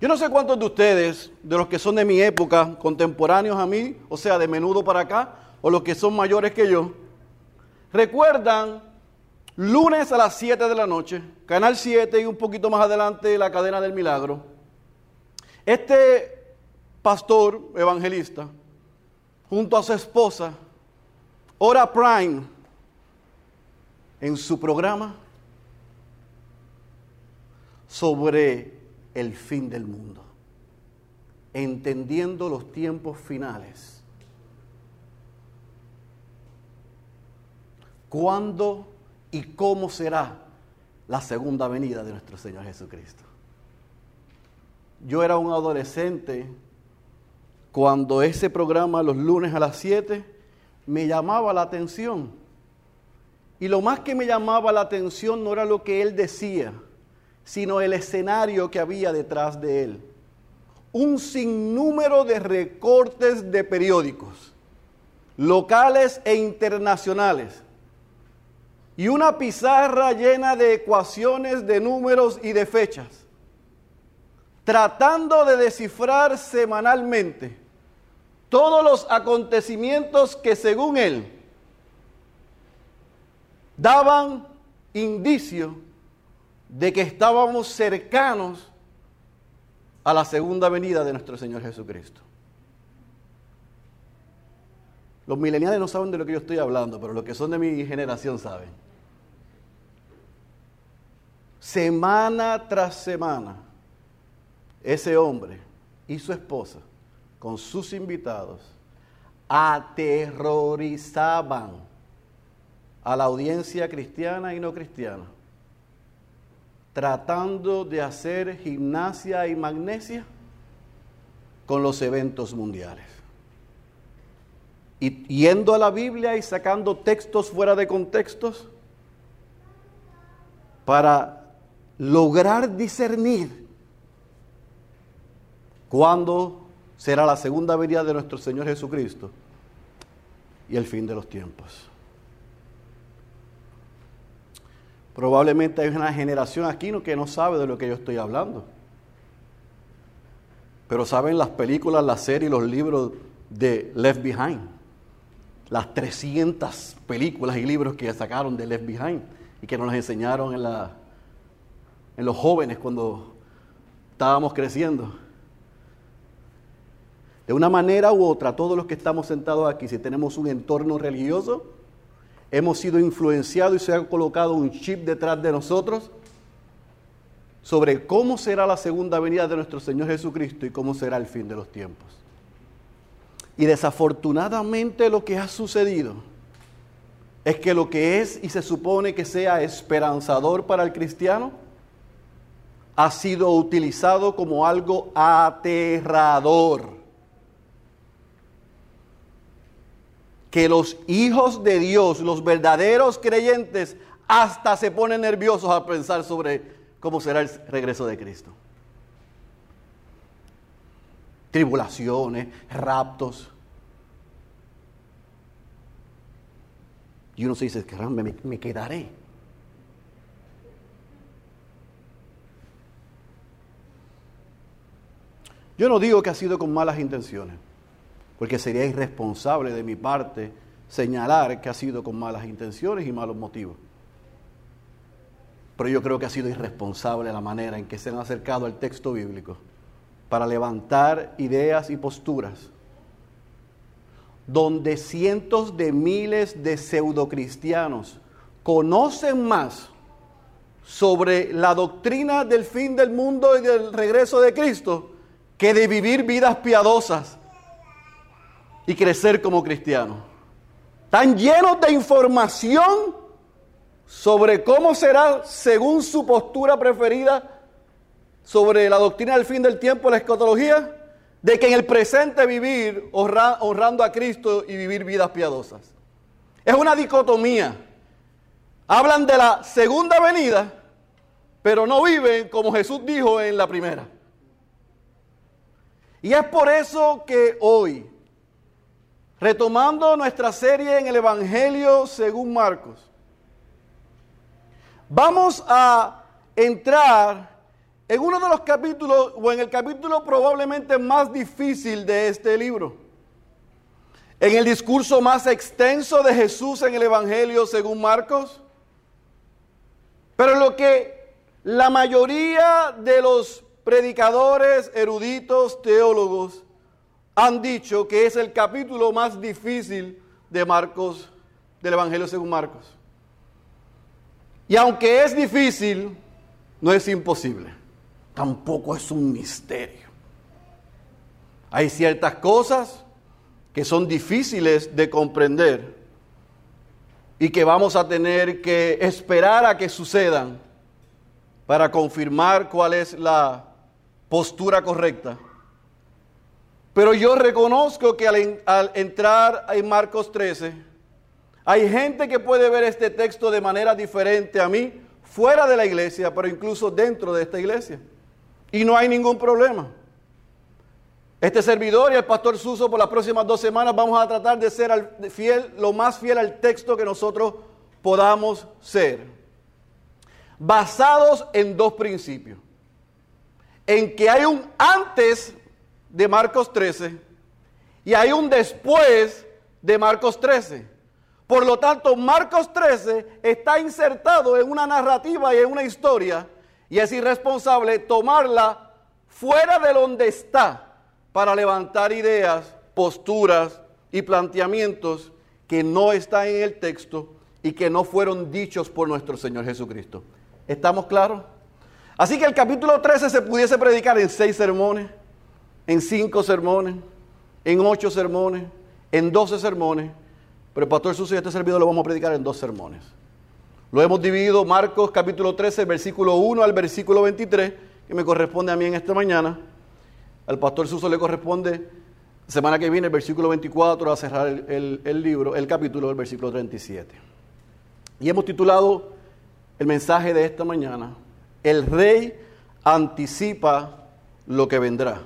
Yo no sé cuántos de ustedes, de los que son de mi época, contemporáneos a mí, o sea, de menudo para acá, o los que son mayores que yo, recuerdan lunes a las 7 de la noche, Canal 7 y un poquito más adelante la cadena del milagro. Este pastor evangelista, junto a su esposa, Hora Prime, en su programa sobre el fin del mundo, entendiendo los tiempos finales. ¿Cuándo y cómo será la segunda venida de nuestro Señor Jesucristo? Yo era un adolescente cuando ese programa los lunes a las 7 me llamaba la atención. Y lo más que me llamaba la atención no era lo que él decía, sino el escenario que había detrás de él. Un sinnúmero de recortes de periódicos, locales e internacionales, y una pizarra llena de ecuaciones, de números y de fechas, tratando de descifrar semanalmente todos los acontecimientos que según él daban indicio de que estábamos cercanos a la segunda venida de nuestro Señor Jesucristo. Los mileniales no saben de lo que yo estoy hablando, pero los que son de mi generación saben. Semana tras semana, ese hombre y su esposa, con sus invitados, aterrorizaban a la audiencia cristiana y no cristiana tratando de hacer gimnasia y magnesia con los eventos mundiales. Y yendo a la Biblia y sacando textos fuera de contextos para lograr discernir cuándo será la segunda venida de nuestro Señor Jesucristo y el fin de los tiempos. Probablemente hay una generación aquí que no sabe de lo que yo estoy hablando. Pero saben las películas, las series, los libros de Left Behind. Las 300 películas y libros que sacaron de Left Behind y que nos enseñaron en, la, en los jóvenes cuando estábamos creciendo. De una manera u otra, todos los que estamos sentados aquí, si tenemos un entorno religioso, hemos sido influenciados y se ha colocado un chip detrás de nosotros sobre cómo será la segunda venida de nuestro Señor Jesucristo y cómo será el fin de los tiempos. Y desafortunadamente lo que ha sucedido es que lo que es y se supone que sea esperanzador para el cristiano ha sido utilizado como algo aterrador que los hijos de Dios, los verdaderos creyentes, hasta se ponen nerviosos a pensar sobre cómo será el regreso de Cristo. Tribulaciones, raptos. Y uno se dice, me, me quedaré. Yo no digo que ha sido con malas intenciones porque sería irresponsable de mi parte señalar que ha sido con malas intenciones y malos motivos. Pero yo creo que ha sido irresponsable la manera en que se han acercado al texto bíblico para levantar ideas y posturas donde cientos de miles de pseudocristianos conocen más sobre la doctrina del fin del mundo y del regreso de Cristo que de vivir vidas piadosas y crecer como cristiano. Están llenos de información sobre cómo será, según su postura preferida, sobre la doctrina del fin del tiempo, la escatología, de que en el presente vivir honrando a Cristo y vivir vidas piadosas. Es una dicotomía. Hablan de la segunda venida, pero no viven como Jesús dijo en la primera. Y es por eso que hoy Retomando nuestra serie en el Evangelio según Marcos, vamos a entrar en uno de los capítulos, o en el capítulo probablemente más difícil de este libro, en el discurso más extenso de Jesús en el Evangelio según Marcos, pero lo que la mayoría de los predicadores, eruditos, teólogos han dicho que es el capítulo más difícil de Marcos, del Evangelio según Marcos. Y aunque es difícil, no es imposible. Tampoco es un misterio. Hay ciertas cosas que son difíciles de comprender y que vamos a tener que esperar a que sucedan para confirmar cuál es la postura correcta. Pero yo reconozco que al, entrar en Marcos 13, hay gente que puede ver este texto de manera diferente a mí, fuera de la iglesia, pero incluso dentro de esta iglesia. Y no hay ningún problema. Este servidor y el pastor Suso por las próximas dos semanas vamos a tratar de ser fiel, lo más fiel al texto que nosotros podamos ser. Basados en dos principios. En que hay un antes de Marcos 13 y hay un después de Marcos 13. Por lo tanto, Marcos 13 está insertado en una narrativa y en una historia y es irresponsable tomarla fuera de donde está para levantar ideas, posturas y planteamientos que no están en el texto y que no fueron dichos por nuestro Señor Jesucristo. ¿Estamos claros? Así que el capítulo 13 se pudiese predicar en seis sermones, en cinco sermones, en ocho sermones, en doce sermones pero el pastor Suso y este servidor lo vamos a predicar en dos sermones. Lo hemos dividido Marcos capítulo 13, versículo 1 al versículo 23, que me corresponde a mí en esta mañana. Al pastor Suso le corresponde semana que viene el versículo 24 a cerrar el, el libro, el capítulo del versículo 37. Y hemos titulado el mensaje de esta mañana, El rey anticipa lo que vendrá.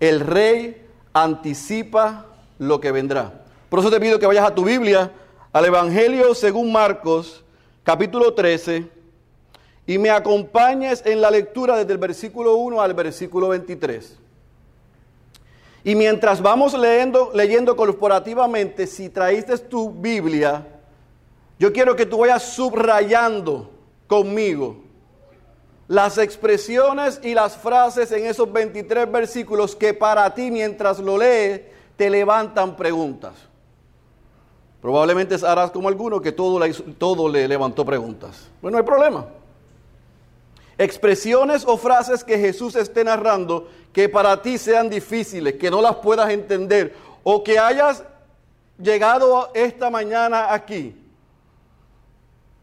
El rey anticipa lo que vendrá. Por eso te pido que vayas a tu Biblia, al Evangelio según Marcos, capítulo 13, y me acompañes en la lectura desde el versículo 1 al versículo 23. Y mientras vamos leyendo, leyendo corporativamente, si traíste tu Biblia, yo quiero que tú vayas subrayando conmigo las expresiones y las frases en esos 23 versículos que para ti mientras lo lees te levantan preguntas. Probablemente harás como alguno que todo le, todo le levantó preguntas. Bueno, no hay problema. Expresiones o frases que Jesús esté narrando que para ti sean difíciles, que no las puedas entender o que hayas llegado esta mañana aquí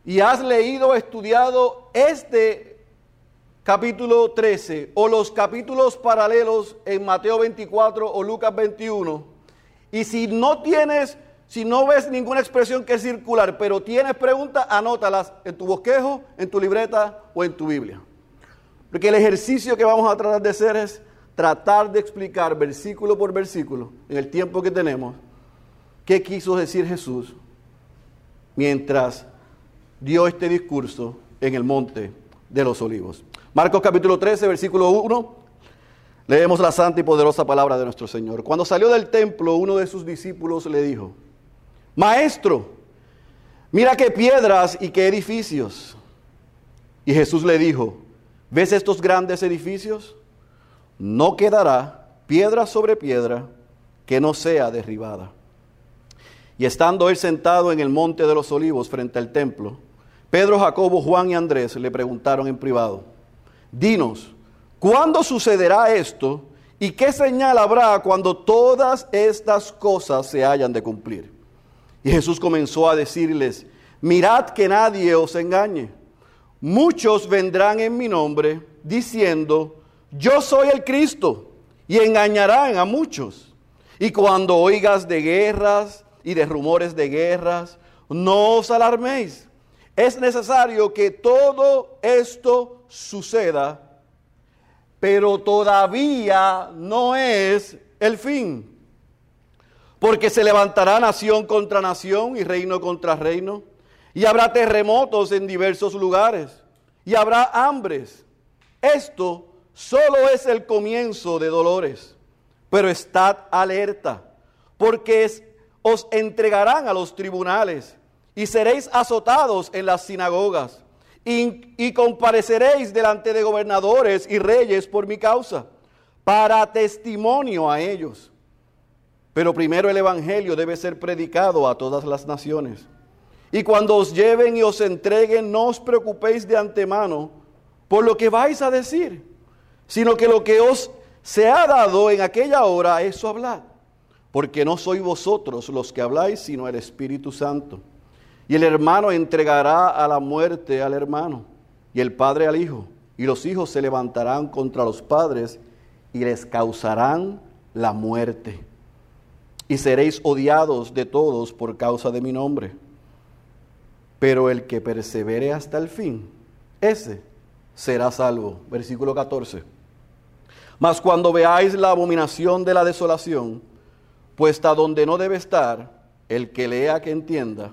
y has leído estudiado este capítulo 13 o los capítulos paralelos en Mateo 24 o Lucas 21 y si no tienes si no ves ninguna expresión que es circular, pero tienes preguntas, anótalas en tu bosquejo, en tu libreta o en tu Biblia. Porque el ejercicio que vamos a tratar de hacer es tratar de explicar versículo por versículo, en el tiempo que tenemos, qué quiso decir Jesús mientras dio este discurso en el monte de los olivos. Marcos capítulo 13, versículo 1. Leemos la santa y poderosa palabra de nuestro Señor. Cuando salió del templo, uno de sus discípulos le dijo, Maestro, mira qué piedras y qué edificios. Y Jesús le dijo, ¿ves estos grandes edificios? No quedará piedra sobre piedra que no sea derribada. Y estando él sentado en el monte de los olivos frente al templo, Pedro, Jacobo, Juan y Andrés le preguntaron en privado, dinos, ¿cuándo sucederá esto y qué señal habrá cuando todas estas cosas se hayan de cumplir? Y Jesús comenzó a decirles, mirad que nadie os engañe. Muchos vendrán en mi nombre diciendo, yo soy el Cristo, y engañarán a muchos. Y cuando oigas de guerras y de rumores de guerras, no os alarméis. Es necesario que todo esto suceda, pero todavía no es el fin. Porque se levantará nación contra nación y reino contra reino, y habrá terremotos en diversos lugares, y habrá hambres. Esto solo es el comienzo de dolores, pero estad alerta, porque os entregarán a los tribunales y seréis azotados en las sinagogas y, compareceréis delante de gobernadores y reyes por mi causa, para testimonio a ellos. Pero primero el Evangelio debe ser predicado a todas las naciones. Y cuando os lleven y os entreguen, no os preocupéis de antemano por lo que vais a decir, sino que lo que os se ha dado en aquella hora, eso hablad. Porque no sois vosotros los que habláis, sino el Espíritu Santo. Y el hermano entregará a la muerte al hermano, y el padre al hijo. Y los hijos se levantarán contra los padres y les causarán la muerte. Y seréis odiados de todos por causa de mi nombre. Pero el que persevere hasta el fin, ese será salvo. Versículo 14. Mas cuando veáis la abominación de la desolación, puesta donde no debe estar, el que lea que entienda,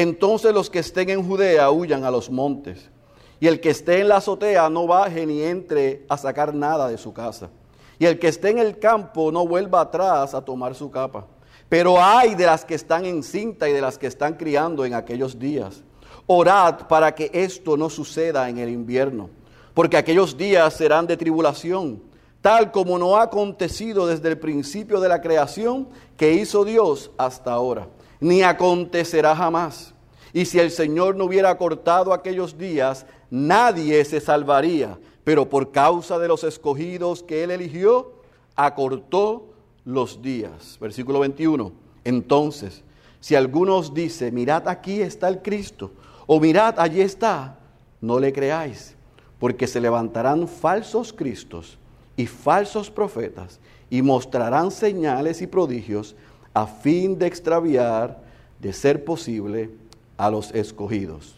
entonces los que estén en Judea huyan a los montes, y el que esté en la azotea no baje ni entre a sacar nada de su casa, y el que esté en el campo no vuelva atrás a tomar su capa. Pero hay de las que están en cinta y de las que están criando en aquellos días. Orad para que esto no suceda en el invierno, porque aquellos días serán de tribulación, tal como no ha acontecido desde el principio de la creación que hizo Dios hasta ahora ni acontecerá jamás. Y si el Señor no hubiera cortado aquellos días, nadie se salvaría. Pero por causa de los escogidos que Él eligió, acortó los días. Versículo 21. Entonces, si alguno os dice, mirad aquí está el Cristo, o mirad allí está, no le creáis, porque se levantarán falsos Cristos y falsos profetas, y mostrarán señales y prodigios a fin de extraviar, de ser posible, a los escogidos.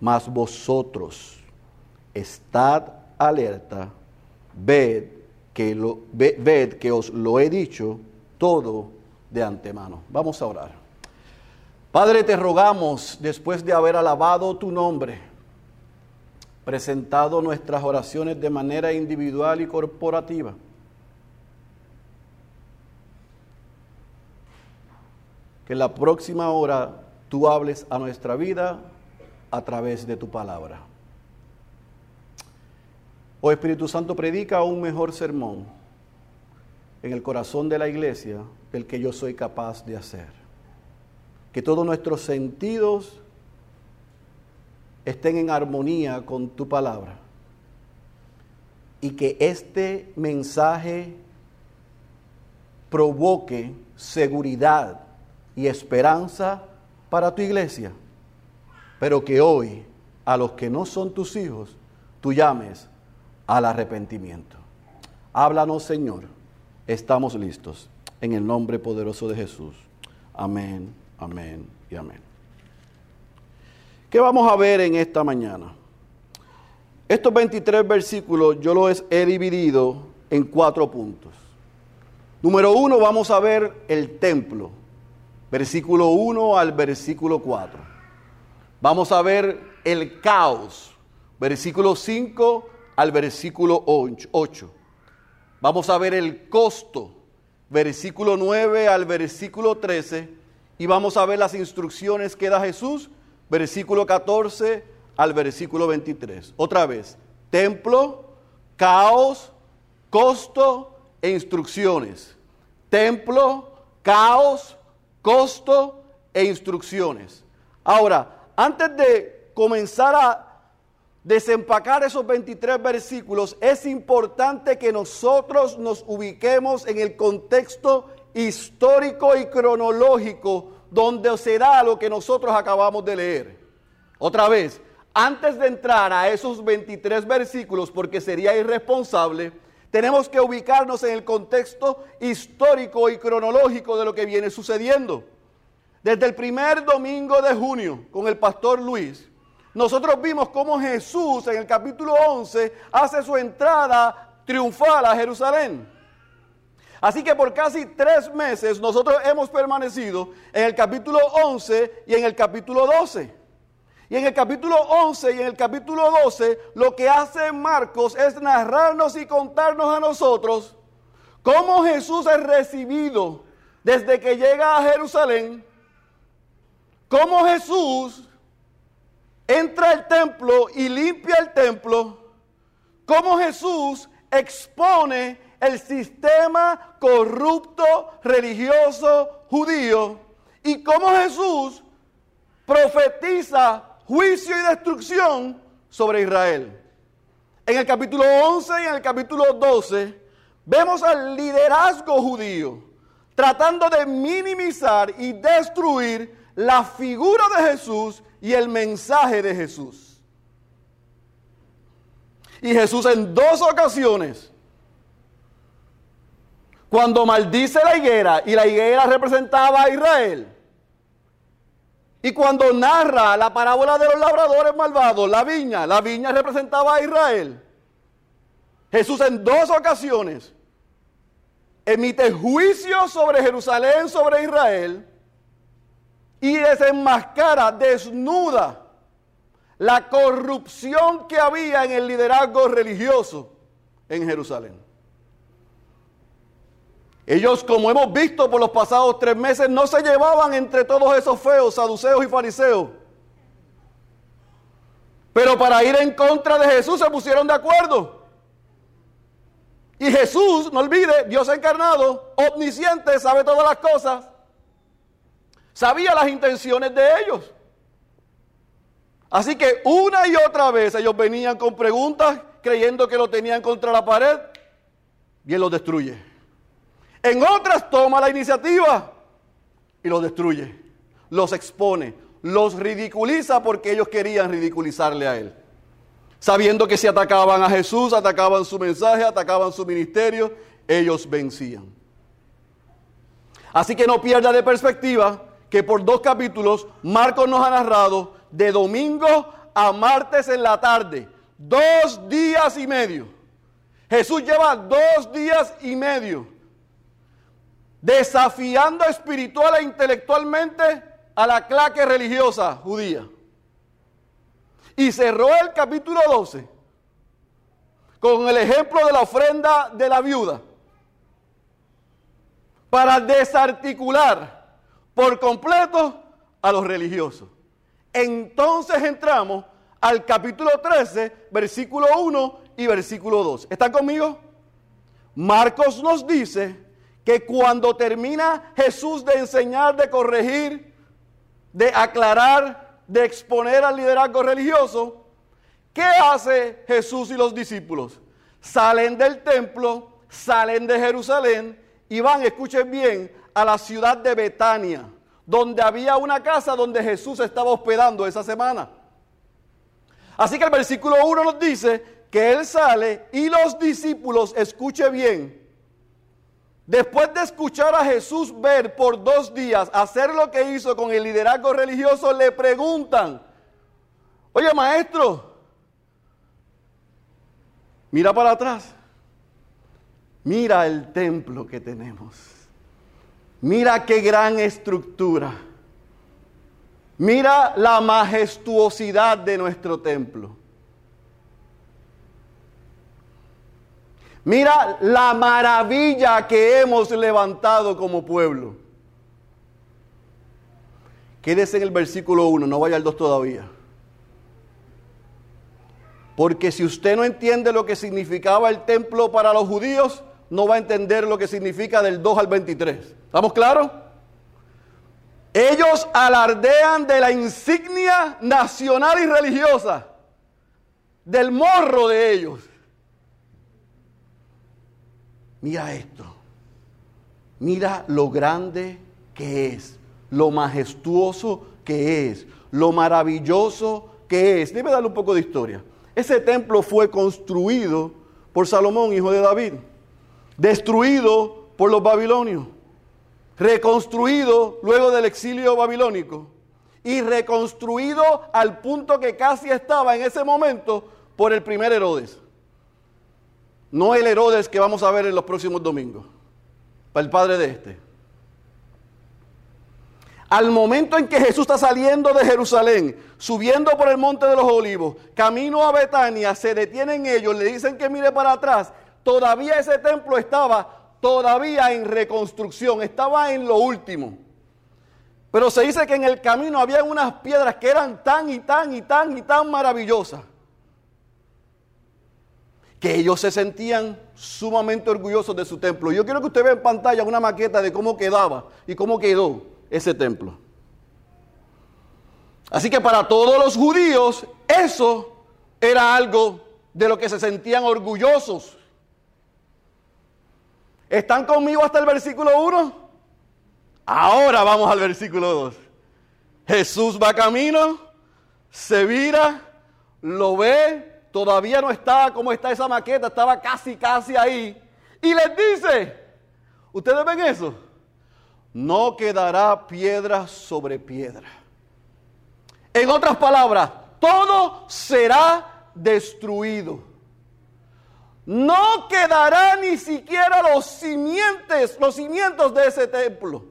Mas vosotros estad alerta, ved que, lo, ved que os lo he dicho todo de antemano. Vamos a orar. Padre, te rogamos, después de haber alabado tu nombre, presentado nuestras oraciones de manera individual y corporativa, que la próxima hora tú hables a nuestra vida a través de tu palabra. Oh Espíritu Santo, predica un mejor sermón en el corazón de la iglesia del que yo soy capaz de hacer. Que todos nuestros sentidos estén en armonía con tu palabra. Y que este mensaje provoque seguridad y esperanza para tu iglesia, pero que hoy a los que no son tus hijos, tú llames al arrepentimiento. Háblanos, Señor. Estamos listos. En el nombre poderoso de Jesús. Amén, amén y amén. ¿Qué vamos a ver en esta mañana? Estos 23 versículos yo los he dividido en cuatro puntos. Número uno, vamos a ver el templo versículo 1 al versículo 4. Vamos a ver el caos, versículo 5 al versículo 8. Vamos a ver el costo, versículo 9 al versículo 13. Y vamos a ver las instrucciones que da Jesús, versículo 14 al versículo 23. Otra vez, templo, caos, costo e instrucciones. Templo, caos, costo e instrucciones. Ahora, antes de comenzar a desempacar esos 23 versículos, es importante que nosotros nos ubiquemos en el contexto histórico y cronológico donde se da lo que nosotros acabamos de leer. Otra vez, antes de entrar a esos 23 versículos, porque sería irresponsable, tenemos que ubicarnos en el contexto histórico y cronológico de lo que viene sucediendo. Desde el primer domingo de junio con el pastor Luis, nosotros vimos cómo Jesús en el capítulo 11 hace su entrada triunfal a Jerusalén. Así que por casi tres meses nosotros hemos permanecido en el capítulo 11 y en el capítulo 12. Y en el capítulo 11 y en el capítulo 12, lo que hace Marcos es narrarnos y contarnos a nosotros cómo Jesús es recibido desde que llega a Jerusalén, cómo Jesús entra al templo y limpia el templo, cómo Jesús expone el sistema corrupto religioso judío y cómo Jesús profetiza juicio y destrucción sobre Israel. En el capítulo 11 y en el capítulo 12 vemos al liderazgo judío tratando de minimizar y destruir la figura de Jesús y el mensaje de Jesús. Y Jesús en dos ocasiones, cuando maldice la higuera y la higuera representaba a Israel, y cuando narra la parábola de los labradores malvados, la viña, la viña representaba a Israel. Jesús en dos ocasiones emite juicio sobre Jerusalén, sobre Israel, y desenmascara, desnuda la corrupción que había en el liderazgo religioso en Jerusalén. Ellos, como hemos visto por los pasados tres meses, no se llevaban entre todos esos feos, saduceos y fariseos. Pero para ir en contra de Jesús se pusieron de acuerdo. Y Jesús, no olvide, Dios encarnado, omnisciente, sabe todas las cosas. Sabía las intenciones de ellos. Así que una y otra vez ellos venían con preguntas creyendo que lo tenían contra la pared y él los destruye. En otras toma la iniciativa y los destruye, los expone, los ridiculiza porque ellos querían ridiculizarle a él. Sabiendo que si atacaban a Jesús, atacaban su mensaje, atacaban su ministerio, ellos vencían. Así que no pierda de perspectiva que por dos capítulos Marcos nos ha narrado de domingo a martes en la tarde, dos días y medio. Jesús lleva dos días y medio desafiando espiritual e intelectualmente a la claque religiosa judía. Y cerró el capítulo 12 con el ejemplo de la ofrenda de la viuda para desarticular por completo a los religiosos. Entonces entramos al capítulo 13, versículo 1 y versículo 2. ¿Están conmigo? Marcos nos dice que cuando termina Jesús de enseñar, de corregir, de aclarar, de exponer al liderazgo religioso, ¿qué hace Jesús y los discípulos? Salen del templo, salen de Jerusalén y van, escuchen bien, a la ciudad de Betania, donde había una casa donde Jesús estaba hospedando esa semana. Así que el versículo 1 nos dice que Él sale y los discípulos, escuche bien, Después de escuchar a Jesús ver por dos días hacer lo que hizo con el liderazgo religioso, le preguntan, oye maestro, mira para atrás, mira el templo que tenemos, mira qué gran estructura, mira la majestuosidad de nuestro templo. Mira la maravilla que hemos levantado como pueblo. Quédese en el versículo 1, no vaya al 2 todavía. Porque si usted no entiende lo que significaba el templo para los judíos, no va a entender lo que significa del 2 al 23. ¿Estamos claros? Ellos alardean de la insignia nacional y religiosa, del morro de ellos. Mira esto. Mira lo grande que es, lo majestuoso que es, lo maravilloso que es. Debe darle un poco de historia. Ese templo fue construido por Salomón, hijo de David, destruido por los babilonios, reconstruido luego del exilio babilónico y reconstruido al punto que casi estaba en ese momento por el primer Herodes. No el Herodes que vamos a ver en los próximos domingos, para el padre de este. Al momento en que Jesús está saliendo de Jerusalén, subiendo por el monte de los olivos, camino a Betania, se detienen ellos, le dicen que mire para atrás. Todavía ese templo estaba todavía en reconstrucción, estaba en lo último. Pero se dice que en el camino había unas piedras que eran tan y tan y tan y tan maravillosas que ellos se sentían sumamente orgullosos de su templo. Yo quiero que usted vea en pantalla una maqueta de cómo quedaba y cómo quedó ese templo. Así que para todos los judíos eso era algo de lo que se sentían orgullosos. ¿Están conmigo hasta el versículo 1? Ahora vamos al versículo 2. Jesús va camino, se vira, lo ve, todavía no está como está esa maqueta, estaba casi, casi ahí. Y les dice, ¿ustedes ven eso? no quedará piedra sobre piedra. En otras palabras, todo será destruido. No quedará ni siquiera los cimientos, los cimientos de ese templo.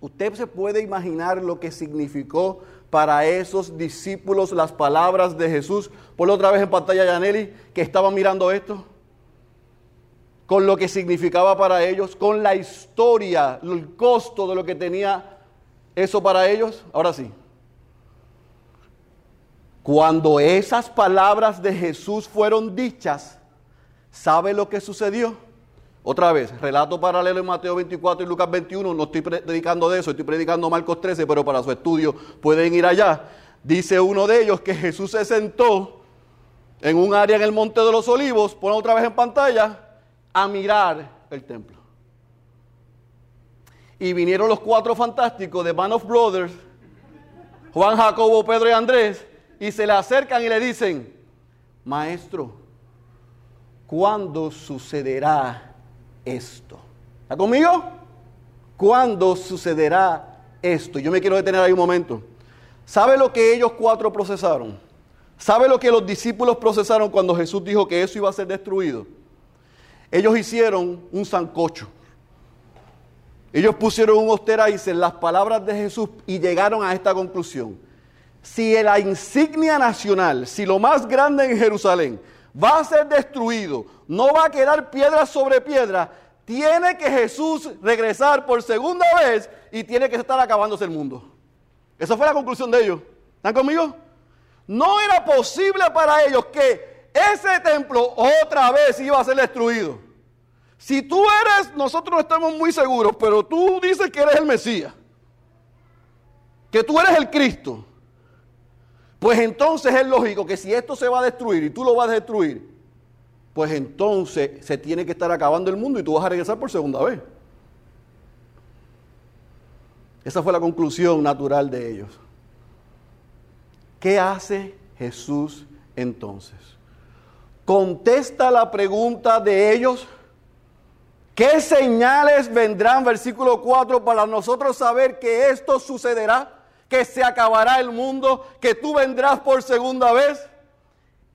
Usted se puede imaginar lo que significó para esos discípulos las palabras de Jesús. Por otra vez en pantalla, Yaneli, que estaba mirando esto con lo que significaba para ellos, con la historia, el costo de lo que tenía eso para ellos. Ahora sí. Cuando esas palabras de Jesús fueron dichas, ¿sabe lo que sucedió? Otra vez, relato paralelo en Mateo 24 y Lucas 21, no estoy predicando de eso, estoy predicando Marcos 13, pero para su estudio pueden ir allá. Dice uno de ellos que Jesús se sentó en un área en el Monte de los Olivos, pon otra vez en pantalla, a mirar el templo. Y vinieron los cuatro fantásticos de Band of Brothers, Juan, Jacobo, Pedro y Andrés, y se le acercan y le dicen, maestro, ¿cuándo sucederá esto? ¿Está conmigo? ¿Cuándo sucederá esto? Yo me quiero detener ahí un momento. ¿Sabe lo que ellos cuatro procesaron? ¿Sabe lo que los discípulos procesaron cuando Jesús dijo que eso iba a ser destruido? Ellos hicieron un sancocho. Ellos pusieron un osterizer en las palabras de Jesús y llegaron a esta conclusión. Si la insignia nacional, si lo más grande en Jerusalén va a ser destruido, no va a quedar piedra sobre piedra, tiene que Jesús regresar por segunda vez y tiene que estar acabándose el mundo. Esa fue la conclusión de ellos. ¿Están conmigo? No era posible para ellos que ese templo otra vez iba a ser destruido. Si tú eres, nosotros no estamos muy seguros, pero tú dices que eres el Mesías, que tú eres el Cristo, pues entonces es lógico que si esto se va a destruir y tú lo vas a destruir, pues entonces se tiene que estar acabando el mundo y tú vas a regresar por segunda vez. Esa fue la conclusión natural de ellos. ¿Qué hace Jesús entonces? Contesta la pregunta de ellos ¿Qué señales vendrán, versículo 4, para nosotros saber que esto sucederá? Que se acabará el mundo, que tú vendrás por segunda vez.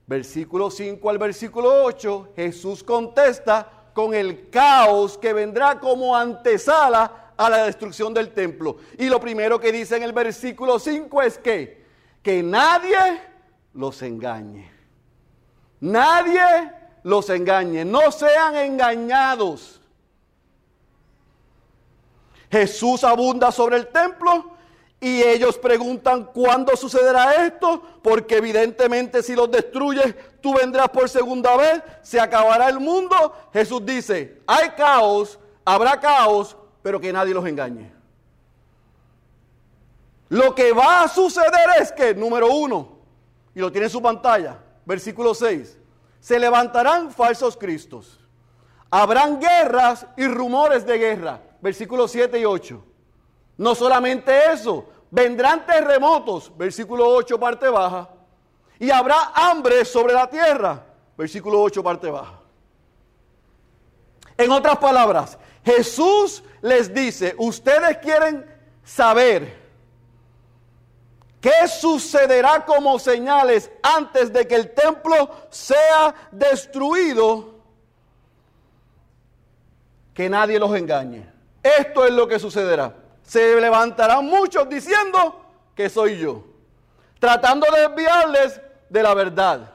Versículo 5 al versículo 8, Jesús contesta con el caos que vendrá como antesala a la destrucción del templo. Y lo primero que dice en el versículo 5 es que, que nadie los engañe. Nadie los engañe. No sean engañados. Jesús abunda sobre el templo y ellos preguntan cuándo sucederá esto, porque evidentemente si los destruyes, tú vendrás por segunda vez, se acabará el mundo. Jesús dice, hay caos, habrá caos, pero que nadie los engañe. Lo que va a suceder es que, número uno, y lo tiene en su pantalla, versículo 6, se levantarán falsos cristos. Habrán guerras y rumores de guerra versículos 7 y 8. No solamente eso, vendrán terremotos, versículo 8, parte baja, y habrá hambre sobre la tierra, versículo 8, parte baja. En otras palabras, Jesús les dice, ustedes quieren saber qué sucederá como señales antes de que el templo sea destruido, que nadie los engañe. Esto es lo que sucederá. Se levantarán muchos diciendo que soy yo, tratando de desviarles de la verdad.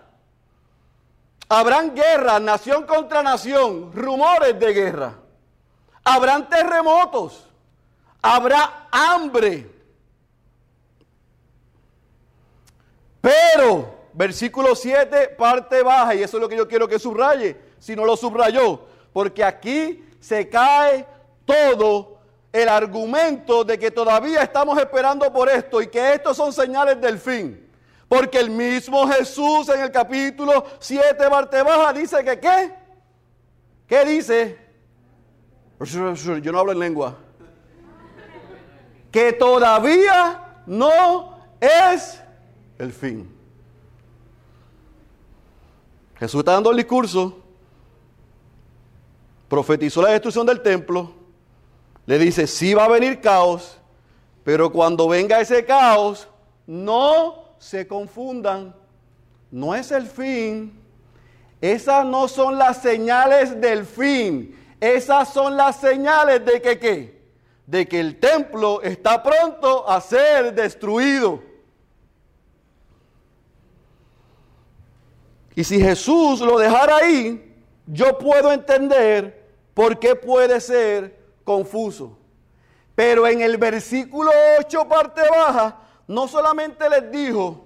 Habrán guerras, nación contra nación, rumores de guerra. Habrán terremotos, habrá hambre. Pero, versículo 7, parte baja, y eso es lo que yo quiero que subraye, si no lo subrayó, porque aquí se cae todo el argumento de que todavía estamos esperando por esto y que estos son señales del fin. Porque el mismo Jesús en el capítulo 7, parte baja, dice que qué? ¿Qué dice? Yo no hablo en lengua. Que todavía no es el fin. Jesús está dando el discurso, profetizó la destrucción del templo, le dice, sí va a venir caos, pero cuando venga ese caos, no se confundan. No es el fin. Esas no son las señales del fin. Esas son las señales de que qué? De que el templo está pronto a ser destruido. Y si Jesús lo dejara ahí, yo puedo entender por qué puede ser confuso. Pero en el versículo 8, parte baja, no solamente les dijo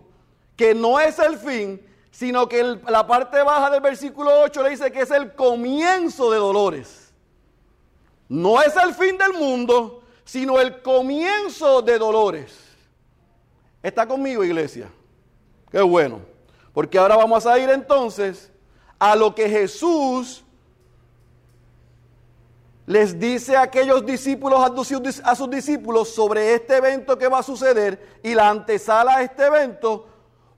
que no es el fin, sino que la parte baja del versículo 8 le dice que es el comienzo de dolores. No es el fin del mundo, sino el comienzo de dolores. ¿Está conmigo, iglesia? Qué bueno. Porque ahora vamos a ir entonces a lo que Jesús les dice a aquellos discípulos, a sus discípulos sobre este evento que va a suceder y la antesala a este evento,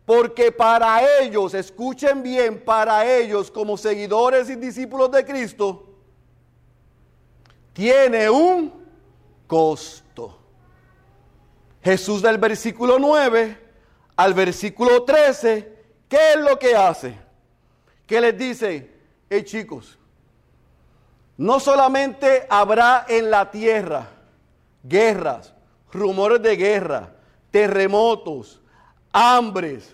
porque para ellos, escuchen bien, para ellos como seguidores y discípulos de Cristo, tiene un costo. Jesús del versículo 9 al versículo 13, ¿qué es lo que hace? Que les dice, hey chicos, no solamente habrá en la tierra guerras, rumores de guerra, terremotos, hambres.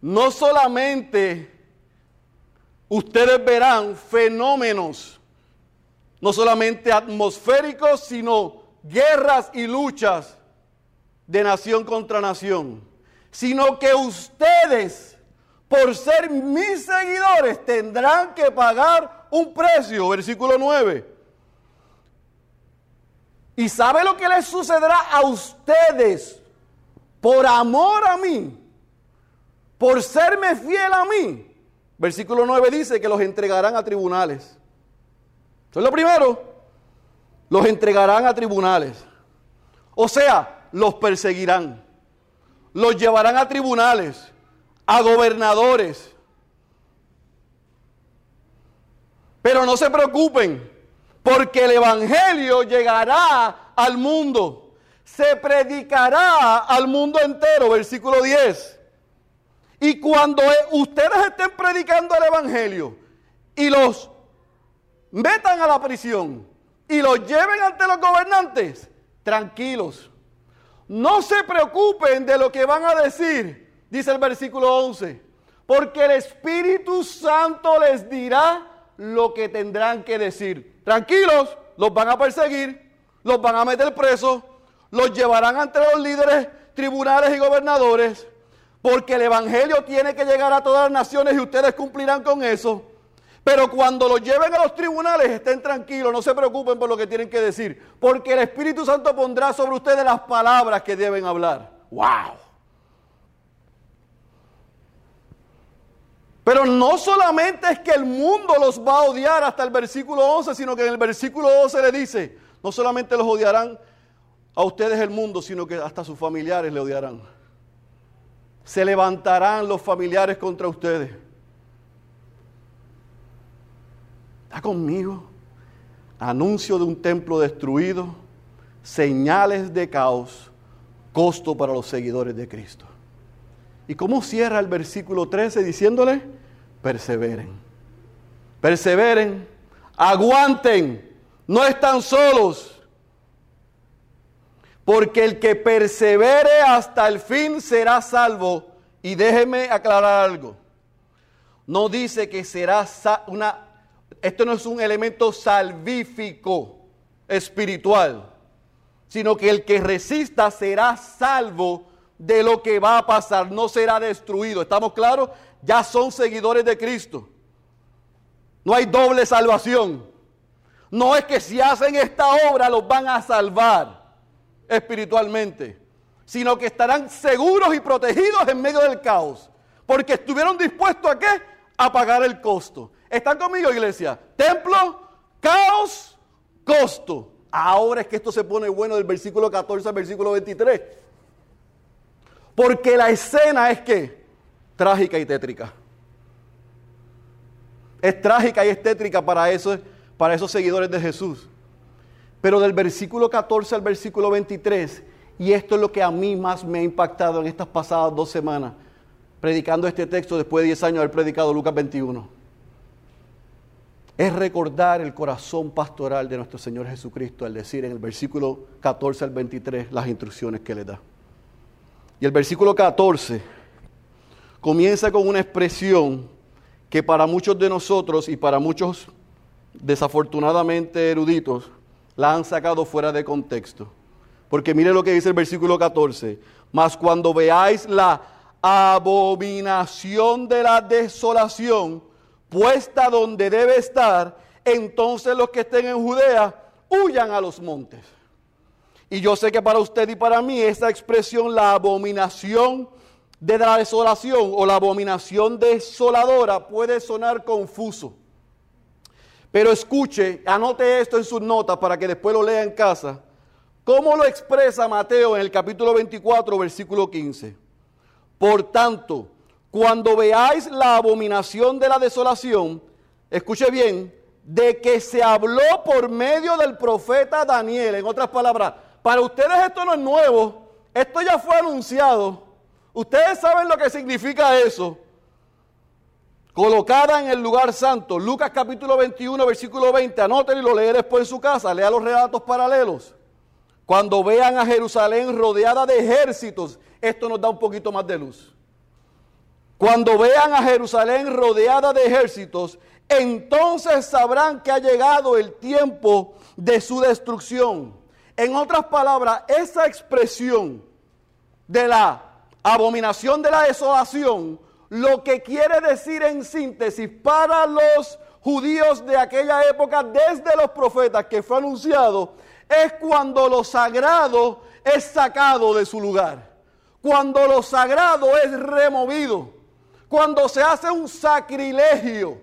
No solamente ustedes verán fenómenos, no solamente atmosféricos, sino guerras y luchas de nación contra nación, sino que ustedes, por ser mis seguidores, tendrán que pagar un precio, versículo 9. ¿Y sabe lo que les sucederá a ustedes por amor a mí? Por serme fiel a mí. Versículo 9 dice que los entregarán a tribunales. Eso es lo primero. Los entregarán a tribunales. O sea, los perseguirán. Los llevarán a tribunales, a gobernadores, Pero no se preocupen, porque el Evangelio llegará al mundo. Se predicará al mundo entero, versículo 10. Y cuando ustedes estén predicando el Evangelio y los metan a la prisión y los lleven ante los gobernantes, tranquilos. No se preocupen de lo que van a decir, dice el versículo 11, porque el Espíritu Santo les dirá lo que tendrán que decir. Tranquilos, los van a perseguir, los van a meter presos, los llevarán ante los líderes, tribunales y gobernadores, porque el Evangelio tiene que llegar a todas las naciones y ustedes cumplirán con eso. Pero cuando los lleven a los tribunales, estén tranquilos, no se preocupen por lo que tienen que decir, porque el Espíritu Santo pondrá sobre ustedes las palabras que deben hablar. ¡Wow! Pero no solamente es que el mundo los va a odiar hasta el versículo 11, sino que en el versículo 12 le dice, no solamente los odiarán a ustedes el mundo, sino que hasta sus familiares le odiarán. Se levantarán los familiares contra ustedes. ¿Está conmigo? Anuncio de un templo destruido, señales de caos, costo para los seguidores de Cristo. ¿Y cómo cierra el versículo 13 diciéndole? Perseveren. Perseveren, aguanten, no están solos. Porque el que persevere hasta el fin será salvo. Y déjeme aclarar algo. No dice que será una... Esto no es un elemento salvífico, espiritual, sino que el que resista será salvo de lo que va a pasar, no será destruido. ¿Estamos claros? Ya son seguidores de Cristo. No hay doble salvación. No es que si hacen esta obra los van a salvar espiritualmente, sino que estarán seguros y protegidos en medio del caos, porque estuvieron dispuestos a qué? A pagar el costo. ¿Están conmigo, iglesia? Templo, caos, costo. Ahora es que esto se pone bueno del versículo 14 al versículo 23. Porque la escena es que trágica y tétrica. Es trágica y es tétrica para, eso, para esos seguidores de Jesús. Pero del versículo 14 al versículo 23, y esto es lo que a mí más me ha impactado en estas pasadas dos semanas, predicando este texto después de 10 años de haber predicado Lucas 21, es recordar el corazón pastoral de nuestro Señor Jesucristo al decir en el versículo 14 al 23 las instrucciones que le da. Y el versículo 14 comienza con una expresión que para muchos de nosotros y para muchos desafortunadamente eruditos la han sacado fuera de contexto. Porque mire lo que dice el versículo 14. Mas cuando veáis la abominación de la desolación puesta donde debe estar, entonces los que estén en Judea huyan a los montes. Y yo sé que para usted y para mí esa expresión, la abominación de la desolación o la abominación desoladora puede sonar confuso. Pero escuche, anote esto en sus notas para que después lo lea en casa. ¿Cómo lo expresa Mateo en el capítulo 24, versículo 15? Por tanto, cuando veáis la abominación de la desolación, escuche bien, de que se habló por medio del profeta Daniel, en otras palabras, para ustedes esto no es nuevo, esto ya fue anunciado. Ustedes saben lo que significa eso. Colocada en el lugar santo. Lucas capítulo 21, versículo 20. Anótenlo y lo leeré después en su casa. Lea los relatos paralelos. Cuando vean a Jerusalén rodeada de ejércitos, esto nos da un poquito más de luz. Cuando vean a Jerusalén rodeada de ejércitos, entonces sabrán que ha llegado el tiempo de su destrucción. En otras palabras, esa expresión de la abominación de la desolación, lo que quiere decir en síntesis para los judíos de aquella época, desde los profetas que fue anunciado, es cuando lo sagrado es sacado de su lugar, cuando lo sagrado es removido, cuando se hace un sacrilegio.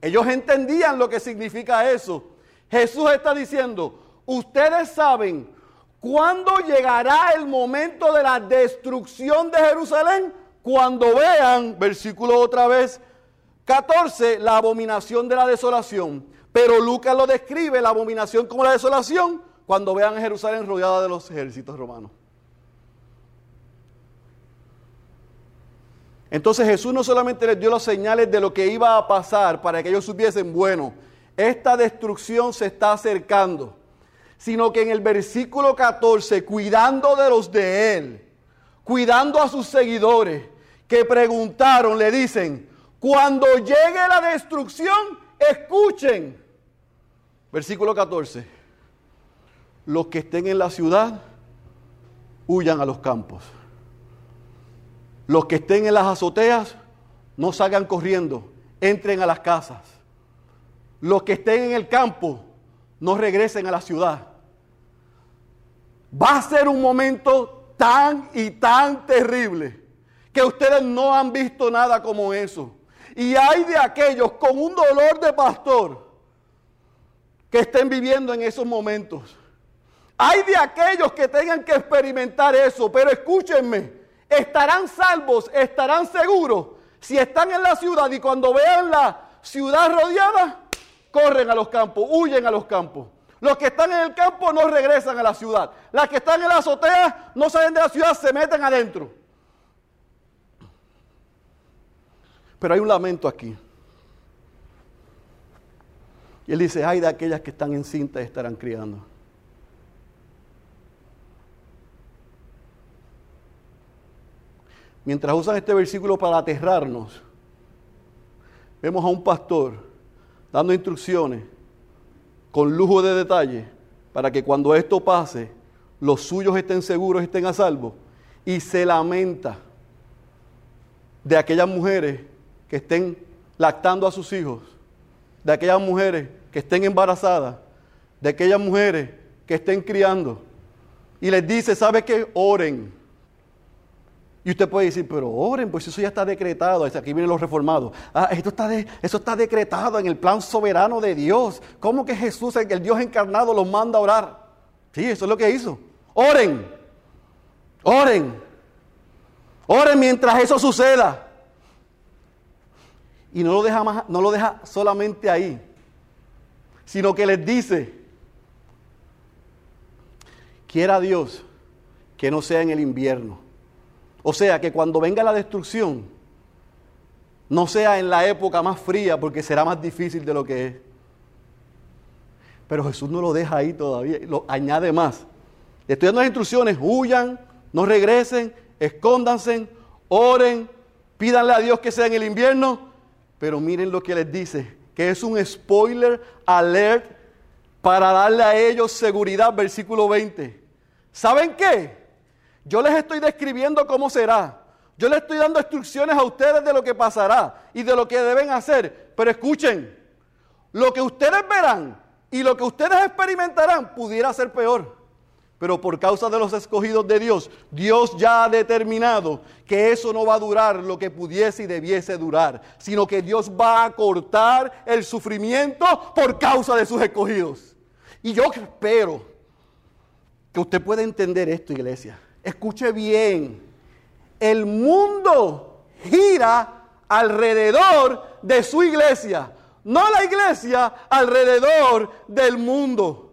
Ellos entendían lo que significa eso. Jesús está diciendo, ustedes saben ¿Cuándo llegará el momento de la destrucción de Jerusalén? Cuando vean, versículo otra vez 14, la abominación de la desolación. Pero Lucas lo describe, la abominación como la desolación, cuando vean a Jerusalén rodeada de los ejércitos romanos. Entonces Jesús no solamente les dio las señales de lo que iba a pasar para que ellos supiesen, bueno, esta destrucción se está acercando sino que en el versículo 14, cuidando de los de él, cuidando a sus seguidores, que preguntaron, le dicen, cuando llegue la destrucción, escuchen. Versículo 14, los que estén en la ciudad, huyan a los campos. Los que estén en las azoteas, no salgan corriendo, entren a las casas. Los que estén en el campo, no regresen a la ciudad. Va a ser un momento tan y tan terrible que ustedes no han visto nada como eso. Y hay de aquellos con un dolor de pastor que estén viviendo en esos momentos. Hay de aquellos que tengan que experimentar eso, pero escúchenme, estarán salvos, estarán seguros si están en la ciudad y cuando vean la ciudad rodeada, corren a los campos, huyen a los campos. Los que están en el campo no regresan a la ciudad. Las que están en la azotea no salen de la ciudad, se meten adentro. Pero hay un lamento aquí. Y él dice, ay de aquellas que están encintas y estarán criando. Mientras usan este versículo para aterrarnos, vemos a un pastor dando instrucciones con lujo de detalle para que cuando esto pase, los suyos estén seguros, estén a salvo, y se lamenta de aquellas mujeres que estén lactando a sus hijos, de aquellas mujeres que estén embarazadas, de aquellas mujeres que estén criando. Y les dice, ¿sabe qué? Oren. Y usted puede decir, pero oren, pues eso ya está decretado. Aquí vienen los reformados. Ah, esto está eso está decretado en el plan soberano de Dios. ¿Cómo que Jesús, el Dios encarnado, los manda a orar? Sí, eso es lo que hizo. Oren. Oren. Oren mientras eso suceda. Y no lo deja, más, no lo deja solamente ahí, sino que les dice, quiera Dios que no sea en el invierno. O sea, que cuando venga la destrucción, no sea en la época más fría, porque será más difícil de lo que es. Pero Jesús no lo deja ahí todavía, lo añade más. Estoy dando las instrucciones, huyan, no regresen, escóndanse, oren, pídanle a Dios que sea en el invierno, pero miren lo que les dice, que es un spoiler alert para darle a ellos seguridad, versículo 20. ¿Saben qué? Yo les estoy describiendo cómo será. Yo les estoy dando instrucciones a ustedes de lo que pasará y de lo que deben hacer. Pero escuchen, lo que ustedes verán y lo que ustedes experimentarán pudiera ser peor. Pero por causa de los escogidos de Dios, Dios ya ha determinado que eso no va a durar lo que pudiese y debiese durar, sino que Dios va a cortar el sufrimiento por causa de sus escogidos. Y yo espero que usted pueda entender esto, iglesia. Escuche bien, el mundo gira alrededor de su iglesia, no la iglesia alrededor del mundo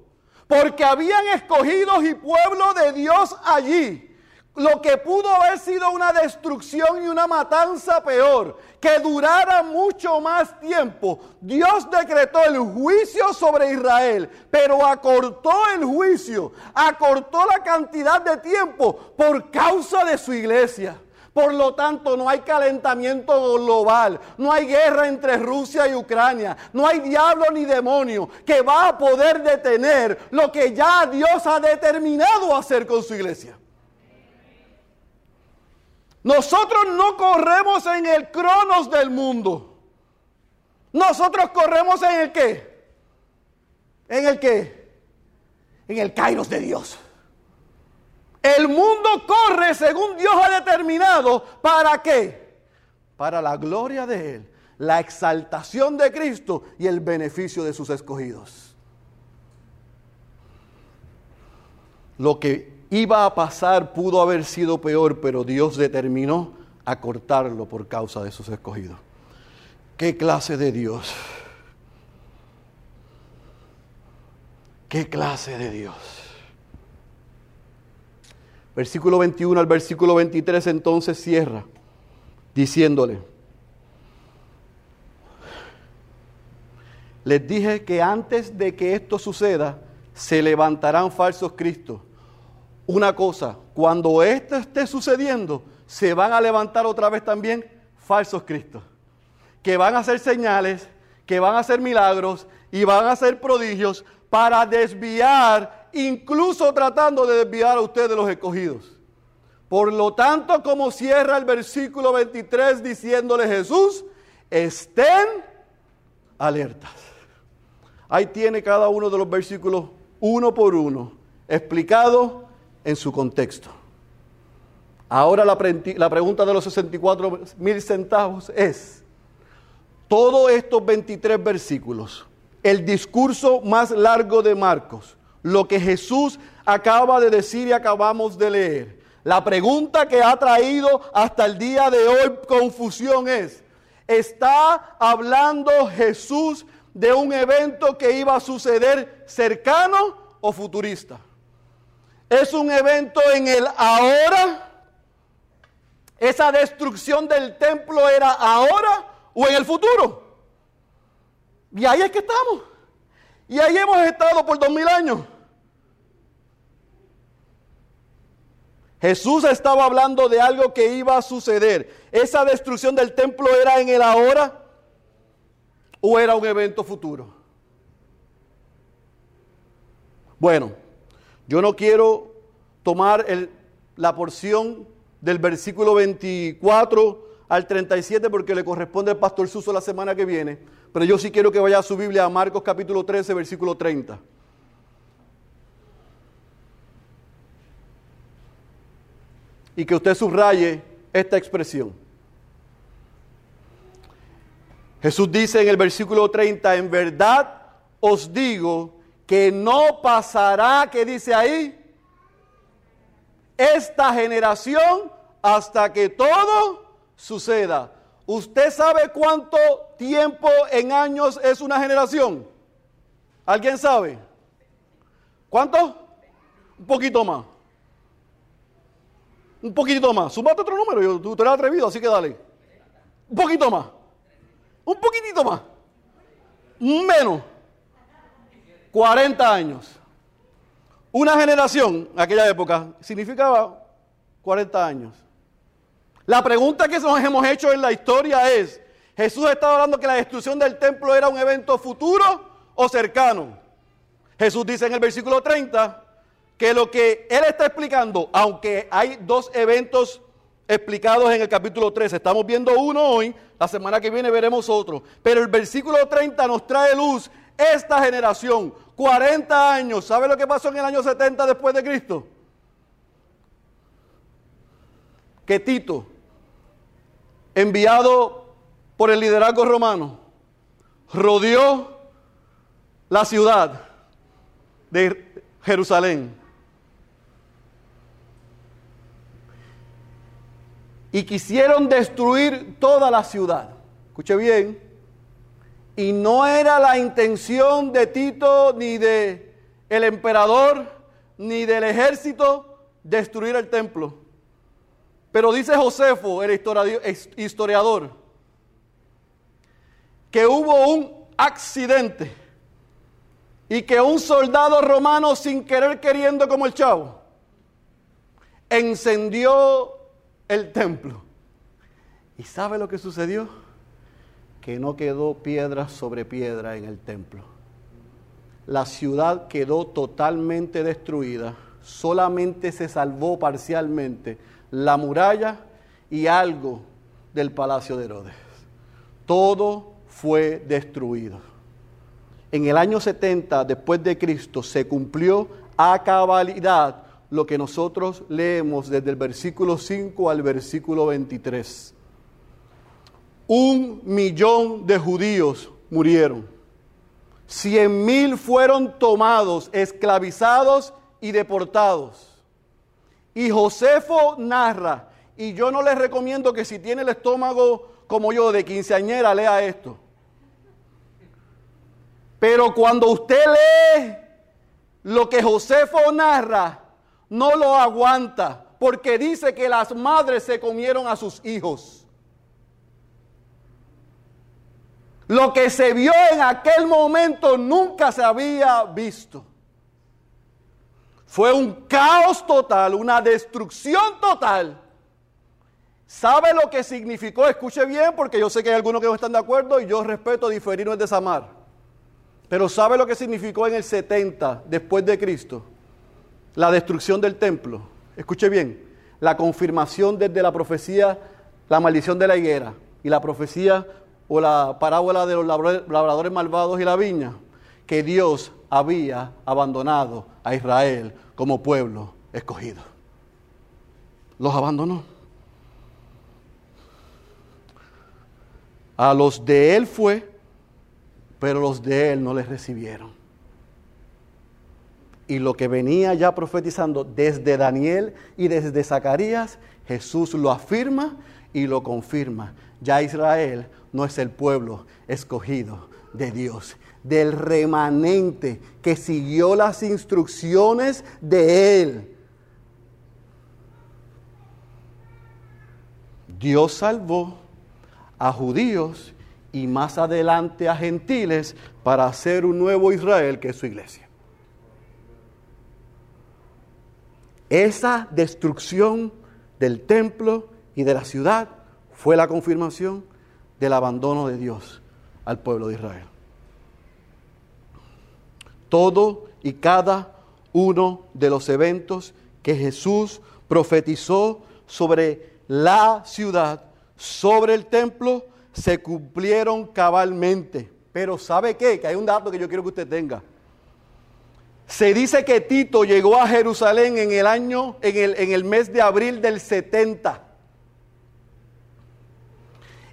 porque habían escogidos y pueblo de Dios allí. Lo que pudo haber sido una destrucción y una matanza peor, que durara mucho más tiempo. Dios decretó el juicio sobre Israel, pero acortó el juicio, acortó la cantidad de tiempo por causa de su iglesia. Por lo tanto, no hay calentamiento global, no hay guerra entre Rusia y Ucrania, no hay diablo ni demonio que va a poder detener lo que ya Dios ha determinado hacer con su iglesia. Nosotros no corremos en el cronos del mundo. Nosotros corremos en el qué? ¿En el qué? En el kairos de Dios. El mundo corre según Dios ha determinado. ¿Para qué? Para la gloria de Él, la exaltación de Cristo y el beneficio de sus escogidos. Lo que iba a pasar pudo haber sido peor, pero Dios determinó acortarlo por causa de sus escogidos. ¿Qué clase de Dios? ¿Qué clase de Dios? Versículo 21 al versículo 23 entonces cierra diciéndole, les dije que antes de que esto suceda, se levantarán falsos cristos. Una cosa, cuando esto esté sucediendo, se van a levantar otra vez también falsos cristos, que van a hacer señales, que van a hacer milagros y van a hacer prodigios para desviar incluso tratando de desviar a ustedes de los escogidos. Por lo tanto, como cierra el versículo 23 diciéndole Jesús, estén alertas. Ahí tiene cada uno de los versículos uno por uno, explicado en su contexto. Ahora la, pregunta de los 64 mil centavos es, todos estos 23 versículos, el discurso más largo de Marcos, lo que Jesús acaba de decir y acabamos de leer. La pregunta que ha traído hasta el día de hoy confusión es, ¿está hablando Jesús de un evento que iba a suceder cercano o futurista? ¿Es un evento en el ahora? ¿Esa destrucción del templo era ahora o en el futuro? Y ahí es que estamos. Y ahí hemos estado por dos mil años. Jesús estaba hablando de algo que iba a suceder. ¿Esa destrucción del templo era en el ahora o era un evento futuro? Bueno, yo no quiero tomar la porción del versículo 24 al 37 porque le corresponde al pastor Suso la semana que viene, pero yo sí quiero que vaya a su Biblia a Marcos capítulo 13, versículo 30. y que usted subraye esta expresión. Jesús dice en el versículo 30, en verdad os digo que no pasará, que dice ahí, esta generación hasta que todo suceda. ¿Usted sabe cuánto tiempo en años es una generación? ¿Alguien sabe? ¿Cuánto? Un poquito más. Un poquitito más. Sumate otro número. Yo, tú, eres atrevido, así que dale. Un poquito más. Un poquitito más. Menos. 40 años. Una generación, en aquella época, significaba 40 años. La pregunta que nos hemos hecho en la historia es, ¿Jesús estaba hablando que la destrucción del templo era un evento futuro o cercano? Jesús dice en el versículo 30, que lo que él está explicando, aunque hay dos eventos explicados en el capítulo 13, estamos viendo uno hoy, la semana que viene veremos otro, pero el versículo 30 nos trae luz esta generación, 40 años, ¿sabe lo que pasó en el año 70 después de Cristo? Que Tito, enviado por el liderazgo romano, rodeó la ciudad de Jerusalén y quisieron destruir toda la ciudad. Escuche bien. Y no era la intención de Tito ni de el emperador ni del ejército destruir el templo. Pero dice Josefo, el historiador, que hubo un accidente y que un soldado romano sin querer queriendo como el chavo encendió el templo. ¿Y sabe lo que sucedió? Que no quedó piedra sobre piedra en el templo. La ciudad quedó totalmente destruida. Solamente se salvó parcialmente la muralla y algo del palacio de Herodes. Todo fue destruido. En el año 70 después de Cristo se cumplió a cabalidad lo que nosotros leemos desde el versículo 5 al versículo 23. Un millón de judíos murieron. Cien mil fueron tomados, esclavizados y deportados. Y Josefo narra, y yo no les recomiendo que si tiene el estómago como yo de quinceañera lea esto. Pero cuando usted lee lo que Josefo narra, no lo aguanta porque dice que las madres se comieron a sus hijos. Lo que se vio en aquel momento nunca se había visto. Fue un caos total, una destrucción total. ¿Sabe lo que significó? Escuche bien, porque yo sé que hay algunos que no están de acuerdo y yo respeto diferir no es desamar. Pero ¿sabe lo que significó en el 70 después de Cristo? la destrucción del templo, escuche bien, la confirmación desde la profecía, la maldición de la higuera y la profecía o la parábola de los labradores malvados y la viña, que Dios había abandonado a Israel como pueblo escogido. Los abandonó. A los de él fue, pero los de él no les recibieron y lo que venía ya profetizando desde Daniel y desde Zacarías, Jesús lo afirma y lo confirma. Ya Israel no es el pueblo escogido de Dios, del remanente que siguió las instrucciones de Él. Dios salvó a judíos y más adelante a gentiles para hacer un nuevo Israel que es su iglesia. Esa destrucción del templo y de la ciudad fue la confirmación del abandono de Dios al pueblo de Israel. Todo y cada uno de los eventos que Jesús profetizó sobre la ciudad, sobre el templo, se cumplieron cabalmente. Pero ¿sabe qué? Que hay un dato que yo quiero que usted tenga. Se dice que Tito llegó a Jerusalén en el año, en el, en el mes de abril del 70.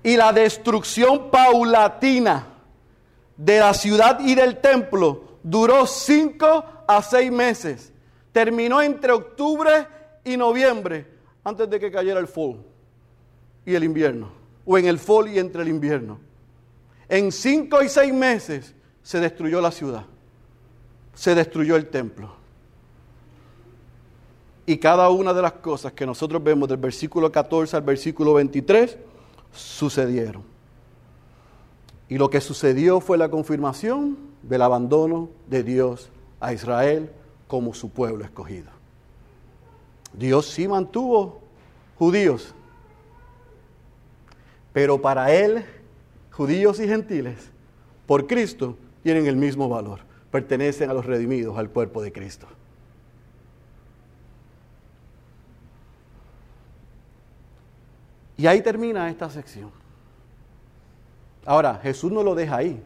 Y la destrucción paulatina de la ciudad y del templo duró cinco a seis meses. Terminó entre octubre y noviembre, antes de que cayera el fall y el invierno, o en el fall y entre el invierno. En cinco y seis meses se destruyó la ciudad, se destruyó el templo. Y cada una de las cosas que nosotros vemos del versículo 14 al versículo 23 sucedieron. Y lo que sucedió fue la confirmación del abandono de Dios a Israel como su pueblo escogido. Dios sí mantuvo judíos, pero para Él, judíos y gentiles, por Cristo, tienen el mismo valor, pertenecen a los redimidos, al cuerpo de Cristo. Y ahí termina esta sección. Ahora, Jesús no lo deja ahí,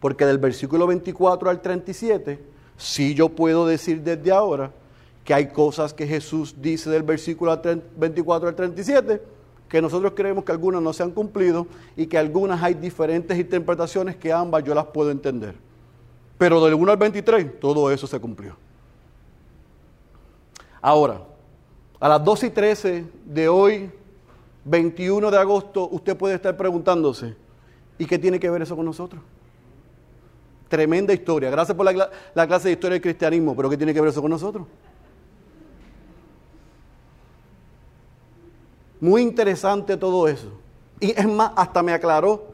porque del versículo 24 al 37, sí yo puedo decir desde ahora que hay cosas que Jesús dice del versículo 24 al 37, que nosotros creemos que algunas no se han cumplido y que algunas hay diferentes interpretaciones que ambas yo las puedo entender. Pero del 1 al 23, todo eso se cumplió. Ahora, a las 2 y 13 de hoy, 21 de agosto, usted puede estar preguntándose, ¿y qué tiene que ver eso con nosotros? Tremenda historia. Gracias por la, la clase de historia del cristianismo, pero ¿qué tiene que ver eso con nosotros? Muy interesante todo eso. Y es más, hasta me aclaró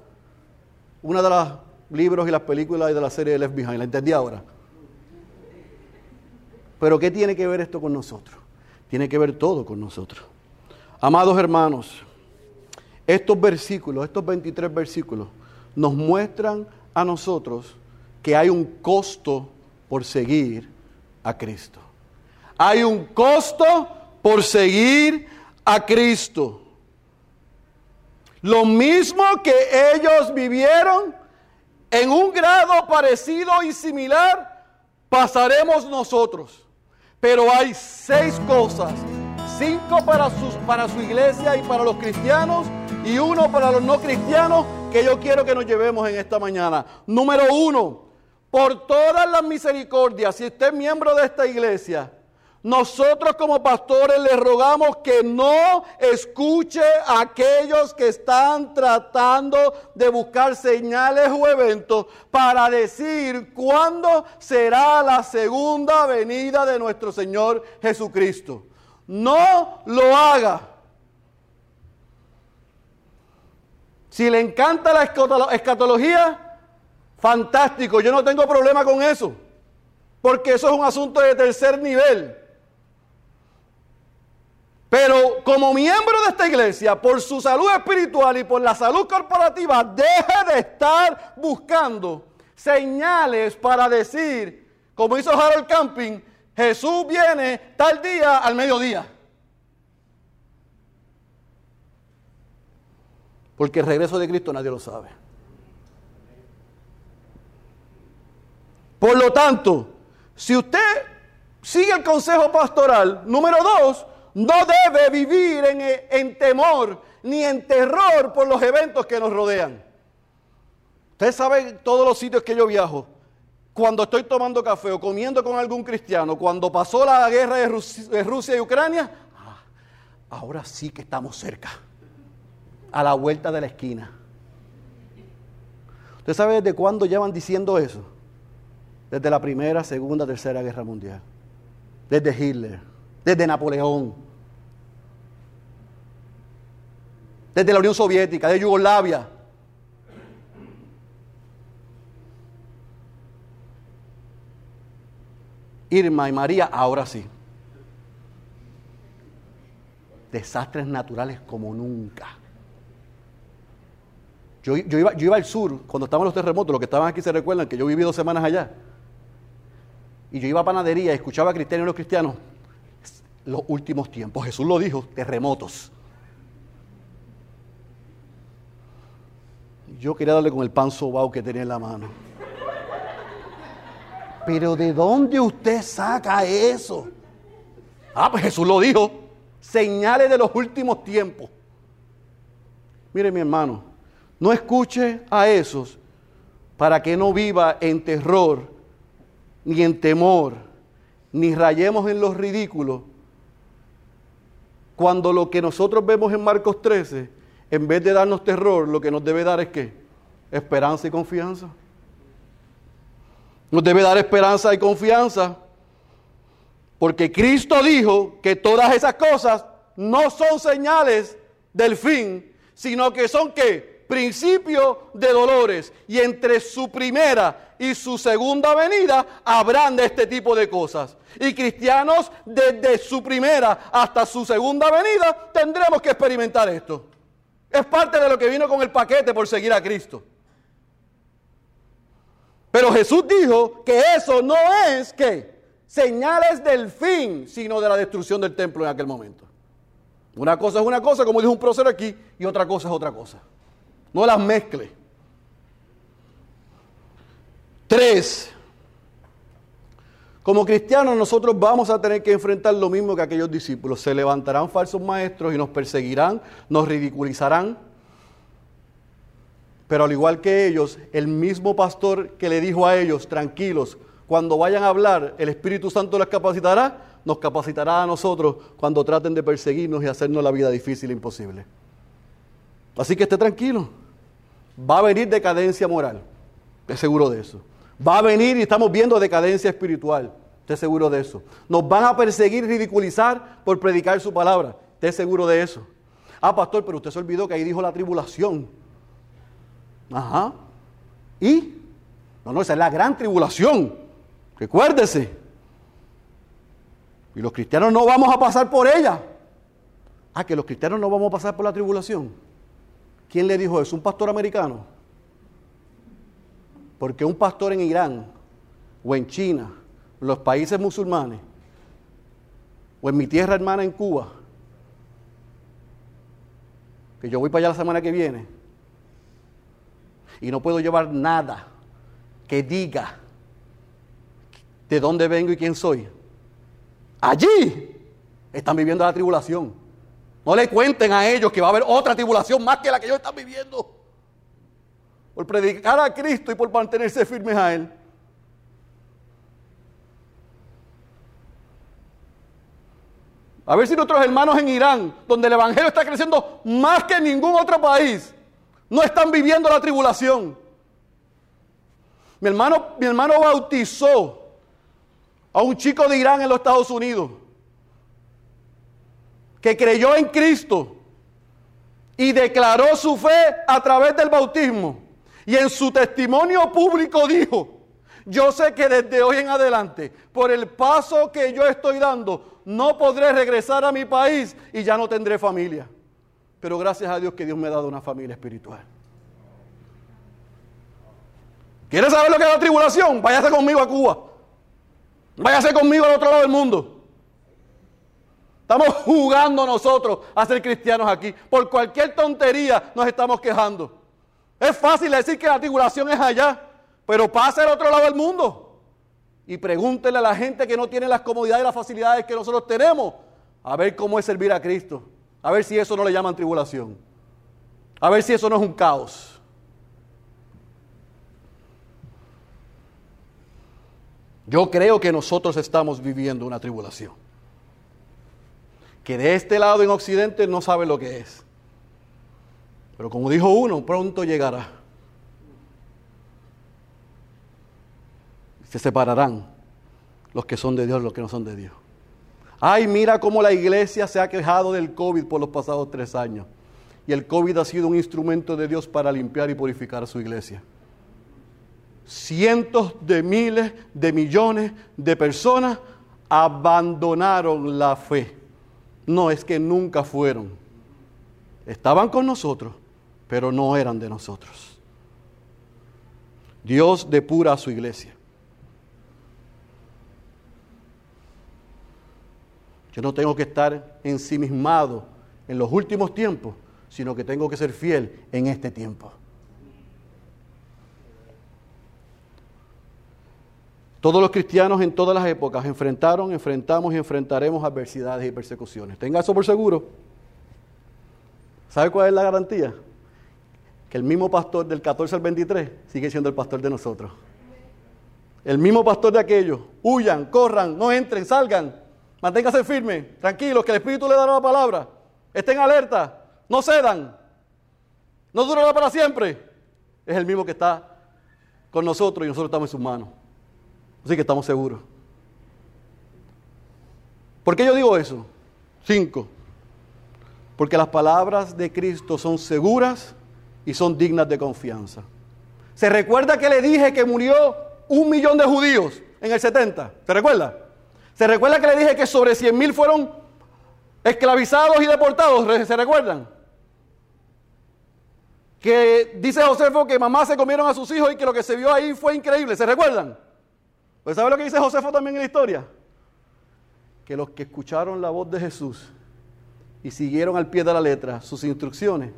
una de los libros y las películas y de la serie de Left Behind. La entendí ahora. Pero ¿qué tiene que ver esto con nosotros? Tiene que ver todo con nosotros. Amados hermanos, estos versículos, estos 23 versículos, nos muestran a nosotros que hay un costo por seguir a Cristo. Hay un costo por seguir a Cristo. Lo mismo que ellos vivieron en un grado parecido y similar, pasaremos nosotros. Pero hay seis cosas, cinco para, sus, para su iglesia y para los cristianos y uno para los no cristianos que yo quiero que nos llevemos en esta mañana. Número uno, por todas las misericordias, si usted es miembro de esta iglesia, nosotros como pastores le rogamos que no escuche a aquellos que están tratando de buscar señales o eventos para decir cuándo será la segunda venida de nuestro Señor Jesucristo. No lo haga. Si le encanta la escatología, fantástico, yo no tengo problema con eso, porque eso es un asunto de tercer nivel. Pero como miembro de esta iglesia, por su salud espiritual y por la salud corporativa, deje de estar buscando señales para decir, como hizo Harold Camping, Jesús viene tal día al mediodía. Porque el regreso de Cristo nadie lo sabe. Por lo tanto, si usted sigue el consejo pastoral, número dos, no debe vivir en, temor ni en terror por los eventos que nos rodean. Ustedes saben todos los sitios que yo viajo. Cuando estoy tomando café o comiendo con algún cristiano, cuando pasó la guerra de Rusia, y Ucrania, ah, ahora sí que estamos cerca, a la vuelta de la esquina. ¿Usted sabe desde cuándo llevan diciendo eso? Desde la primera, segunda, tercera guerra mundial. Desde Hitler desde Napoleón, desde la Unión Soviética, de Yugoslavia. Irma y María, ahora sí. desastres naturales como nunca. Yo, iba, yo al sur, cuando estaban los terremotos, los que estaban aquí se recuerdan que yo viví dos semanas allá. Y yo iba a panadería y escuchaba a cristianos y los cristianos, los últimos tiempos. Jesús lo dijo, terremotos. Yo quería darle con el pan sobao que tenía en la mano. Pero ¿de dónde usted saca eso? Ah, pues Jesús lo dijo. Señales de los últimos tiempos. Mire mi hermano, no escuche a esos para que no viva en terror, ni en temor, ni rayemos en los ridículos, cuando lo que nosotros vemos en Marcos 13, en vez de darnos terror, lo que nos debe dar es qué? Esperanza y confianza. Nos debe dar esperanza y confianza. Porque Cristo dijo que todas esas cosas no son señales del fin, sino que son qué? Principio de dolores. Y entre su primera y su segunda venida habrán de este tipo de cosas. Y cristianos desde su primera hasta su segunda venida tendremos que experimentar esto. Es parte de lo que vino con el paquete por seguir a Cristo. Pero Jesús dijo que eso no es que señales del fin, sino de la destrucción del templo en aquel momento. Una cosa es una cosa, como dijo un prócer aquí, y otra cosa es otra cosa. No las mezcle. Tres, como cristianos nosotros vamos a tener que enfrentar lo mismo que aquellos discípulos. Se levantarán falsos maestros y nos perseguirán, nos ridiculizarán. Pero al igual que ellos, el mismo pastor que le dijo a ellos, tranquilos, cuando vayan a hablar, el Espíritu Santo les capacitará, nos capacitará a nosotros cuando traten de perseguirnos y hacernos la vida difícil e imposible. Así que esté tranquilo. Va a venir decadencia moral. Es seguro de eso. Va a venir y estamos viendo decadencia espiritual. Esté seguro de eso. Nos van a perseguir, ridiculizar por predicar su palabra. Esté seguro de eso. Ah, pastor, pero usted se olvidó que ahí dijo la tribulación. Ajá. ¿Y? No, no, esa es la gran tribulación. Recuérdese. Y los cristianos no vamos a pasar por ella. Ah, que los cristianos no vamos a pasar por la tribulación. ¿Quién le dijo eso? ¿Un pastor americano? Porque un pastor en Irán o en China, los países musulmanes, o en mi tierra hermana en Cuba, que yo voy para allá la semana que viene, y no puedo llevar nada que diga de dónde vengo y quién soy. Allí están viviendo la tribulación. No le cuenten a ellos que va a haber otra tribulación más que la que ellos están viviendo por predicar a Cristo y por mantenerse firmes a Él. A ver si nuestros hermanos en Irán, donde el Evangelio está creciendo más que en ningún otro país, no están viviendo la tribulación. Mi hermano, mi hermano bautizó a un chico de Irán en los Estados Unidos que creyó en Cristo y declaró su fe a través del bautismo. Y en su testimonio público dijo, yo sé que desde hoy en adelante, por el paso que yo estoy dando, no podré regresar a mi país y ya no tendré familia. Pero gracias a Dios que Dios me ha dado una familia espiritual. ¿Quieres saber lo que es la tribulación? Váyase conmigo a Cuba. Váyase conmigo al otro lado del mundo. Estamos jugando nosotros a ser cristianos aquí. Por cualquier tontería nos estamos quejando. Es fácil decir que la tribulación es allá, pero pasa al otro lado del mundo. Y pregúntele a la gente que no tiene las comodidades y las facilidades que nosotros tenemos, a ver cómo es servir a Cristo. A ver si eso no le llaman tribulación. A ver si eso no es un caos. Yo creo que nosotros estamos viviendo una tribulación. Que de este lado en Occidente no sabe lo que es. Pero como dijo uno, pronto llegará. Se separarán los que son de Dios los que no son de Dios. Ay, mira cómo la iglesia se ha quejado del COVID por los pasados tres años. Y el COVID ha sido un instrumento de Dios para limpiar y purificar a su iglesia. Cientos de miles de millones de personas abandonaron la fe No, es que nunca fueron. Estaban con nosotros, pero no eran de nosotros. Dios depura a su iglesia. Yo no tengo que estar ensimismado en los últimos tiempos, sino que tengo que ser fiel en este tiempo. Todos los cristianos en todas las épocas enfrentaron, enfrentamos y enfrentaremos adversidades y persecuciones. Tenga eso por seguro. ¿Sabe cuál es la garantía? Que el mismo pastor del 14 al 23 sigue siendo el pastor de nosotros. El mismo pastor de aquellos. Huyan, corran, no entren, salgan. Manténgase firme, tranquilos, que el Espíritu le dará la palabra. Estén alerta, no cedan. No durará para siempre. Es el mismo que está con nosotros y nosotros estamos en sus manos. Así que estamos seguros. ¿Por qué yo digo eso? Cinco. Porque las palabras de Cristo son seguras y son dignas de confianza. ¿Se recuerda que le dije que murió un millón de judíos en el 70? ¿Se recuerda? ¿Se recuerda que le dije que sobre 100 mil fueron esclavizados y deportados? ¿Se recuerdan? Que dice Josefo que mamá se comieron a sus hijos y que lo que se vio ahí fue increíble. ¿Se recuerdan? Pues ¿sabe lo que dice Josefo también en la historia? Que los que escucharon la voz de Jesús y siguieron al pie de la letra sus instrucciones,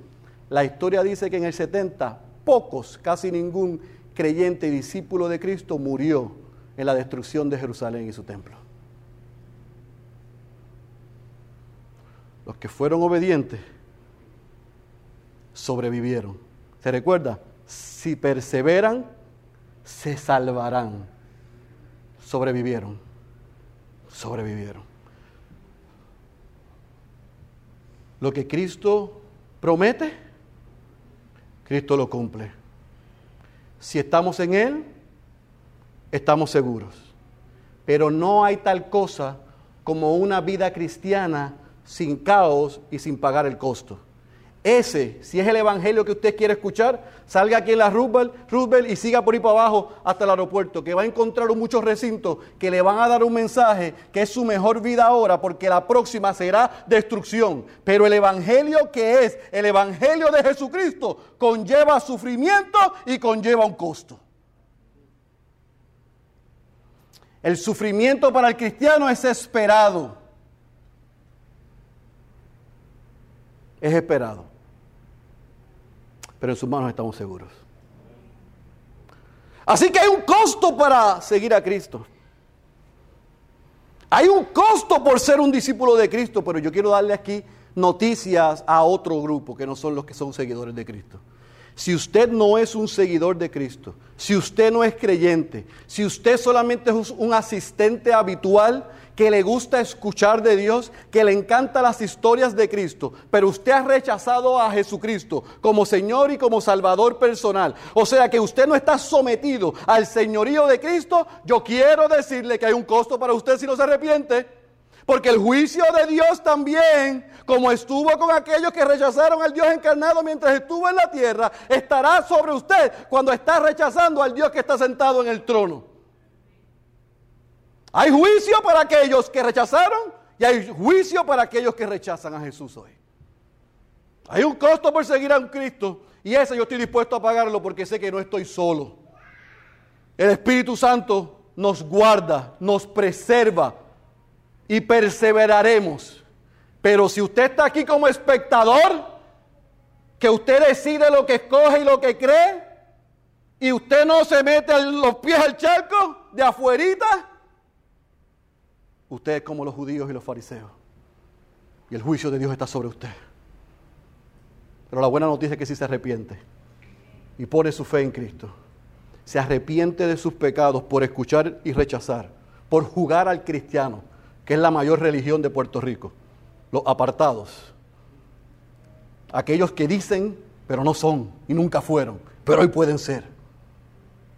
la historia dice que en el 70 pocos, casi ningún creyente y discípulo de Cristo murió en la destrucción de Jerusalén y su templo. Los que fueron obedientes sobrevivieron. ¿Se recuerda? Si perseveran, se salvarán. Sobrevivieron. Sobrevivieron. Lo que Cristo promete, Cristo lo cumple. Si estamos en Él, estamos seguros. Pero no hay tal cosa como una vida cristiana sin caos y sin pagar el costo. Ese, si es el evangelio que usted quiere escuchar, salga aquí en la Roosevelt, y siga por ahí para abajo hasta el aeropuerto, que va a encontrar muchos recintos que le van a dar un mensaje que es su mejor vida ahora, porque la próxima será destrucción. Pero el evangelio que es el evangelio de Jesucristo conlleva sufrimiento y conlleva un costo. El sufrimiento para el cristiano es esperado. Es esperado. Pero en sus manos estamos seguros. Así que hay un costo para seguir a Cristo. Hay un costo por ser un discípulo de Cristo, pero yo quiero darle aquí noticias a otro grupo que no son los que son seguidores de Cristo. Si usted no es un seguidor de Cristo, si usted no es creyente, si usted solamente es un asistente habitual que le gusta escuchar de Dios, que le encantan las historias de Cristo, pero usted ha rechazado a Jesucristo como Señor y como Salvador personal, o sea que usted no está sometido al señorío de Cristo, yo quiero decirle que hay un costo para usted si no se arrepiente. Porque el juicio de Dios también, como estuvo con aquellos que rechazaron al Dios encarnado mientras estuvo en la tierra, estará sobre usted cuando está rechazando al Dios que está sentado en el trono. Hay juicio para aquellos que rechazaron y hay juicio para aquellos que rechazan a Jesús hoy. Hay un costo por seguir a un Cristo y ese yo estoy dispuesto a pagarlo porque sé que no estoy solo. El Espíritu Santo nos guarda, nos preserva y perseveraremos. Pero si usted está aquí como espectador, que usted decide lo que escoge y lo que cree, y usted no se mete los pies al charco de afuerita, usted es como los judíos y los fariseos. Y el juicio de Dios está sobre usted. Pero la buena noticia es que si se arrepiente y pone su fe en Cristo, se arrepiente de sus pecados por escuchar y rechazar, por jugar al cristiano, que es la mayor religión de Puerto Rico, los apartados. Aquellos que dicen, pero no son y nunca fueron, pero hoy pueden ser.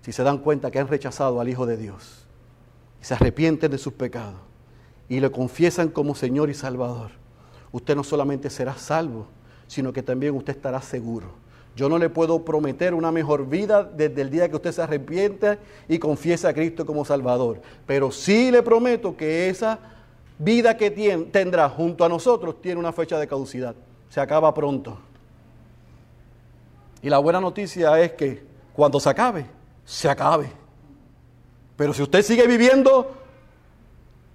Si se dan cuenta que han rechazado al Hijo de Dios y se arrepienten de sus pecados y le confiesan como Señor y Salvador, usted no solamente será salvo, sino que también usted estará seguro. Yo no le puedo prometer una mejor vida desde el día que usted se arrepiente y confiese a Cristo como Salvador, pero sí le prometo que esa vida que tendrá junto a nosotros tiene una fecha de caducidad. Se acaba pronto. Y la buena noticia es que cuando se acabe, se acabe. Pero si usted sigue viviendo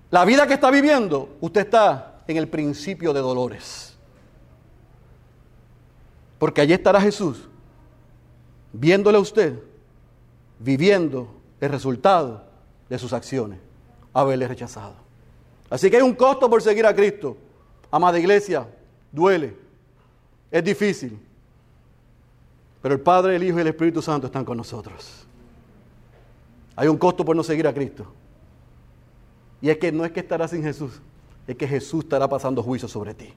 la vida que está viviendo, usted está en el principio de dolores. Porque allí estará Jesús, viéndole a usted, viviendo el resultado de sus acciones, haberle rechazado. Así que hay un costo por seguir a Cristo. Amada iglesia, duele, es difícil. Pero el Padre, el Hijo y el Espíritu Santo están con nosotros. Hay un costo por no seguir a Cristo. Y es que no es que estarás sin Jesús, es que Jesús estará pasando juicio sobre ti.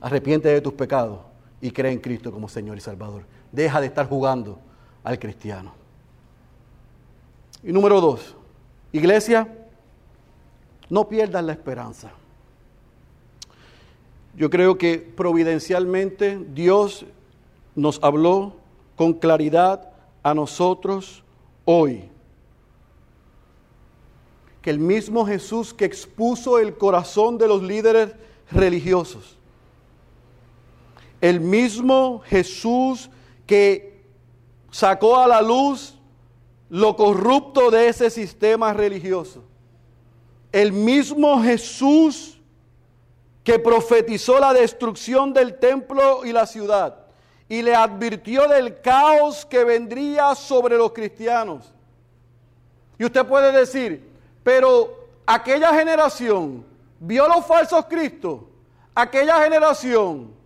Arrepiente de tus pecados y cree en Cristo como Señor y Salvador. Deja de estar jugando al cristiano. Y número dos, iglesia, no pierdas la esperanza. Yo creo que providencialmente Dios nos habló con claridad a nosotros hoy el mismo Jesús que expuso el corazón de los líderes religiosos, el mismo Jesús que sacó a la luz lo corrupto de ese sistema religioso, el mismo Jesús que profetizó la destrucción del templo y la ciudad y le advirtió del caos que vendría sobre los cristianos. Y usted puede decir, pero aquella generación vio los falsos cristos, aquella generación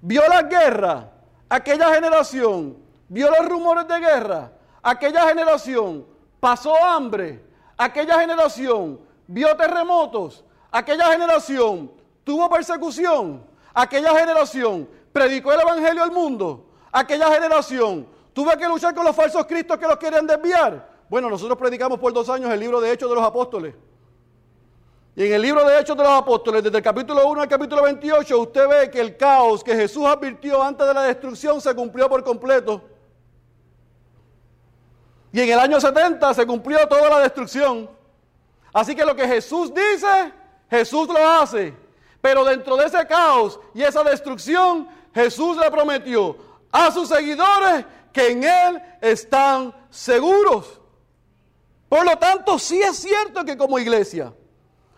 vio la guerra, aquella generación vio los rumores de guerra, aquella generación pasó hambre, aquella generación vio terremotos, aquella generación tuvo persecución, aquella generación predicó el Evangelio al mundo, aquella generación tuvo que luchar con los falsos cristos que los querían desviar. Bueno, nosotros predicamos por dos años el libro de Hechos de los Apóstoles. Y en el libro de Hechos de los Apóstoles, desde el capítulo 1 al capítulo 28, usted ve que el caos que Jesús advirtió antes de la destrucción se cumplió por completo. Y en el año 70 se cumplió toda la destrucción. Así que lo que Jesús dice, Jesús lo hace. Pero dentro de ese caos y esa destrucción, Jesús le prometió a sus seguidores que en Él están seguros. Por lo tanto, sí es cierto que como iglesia,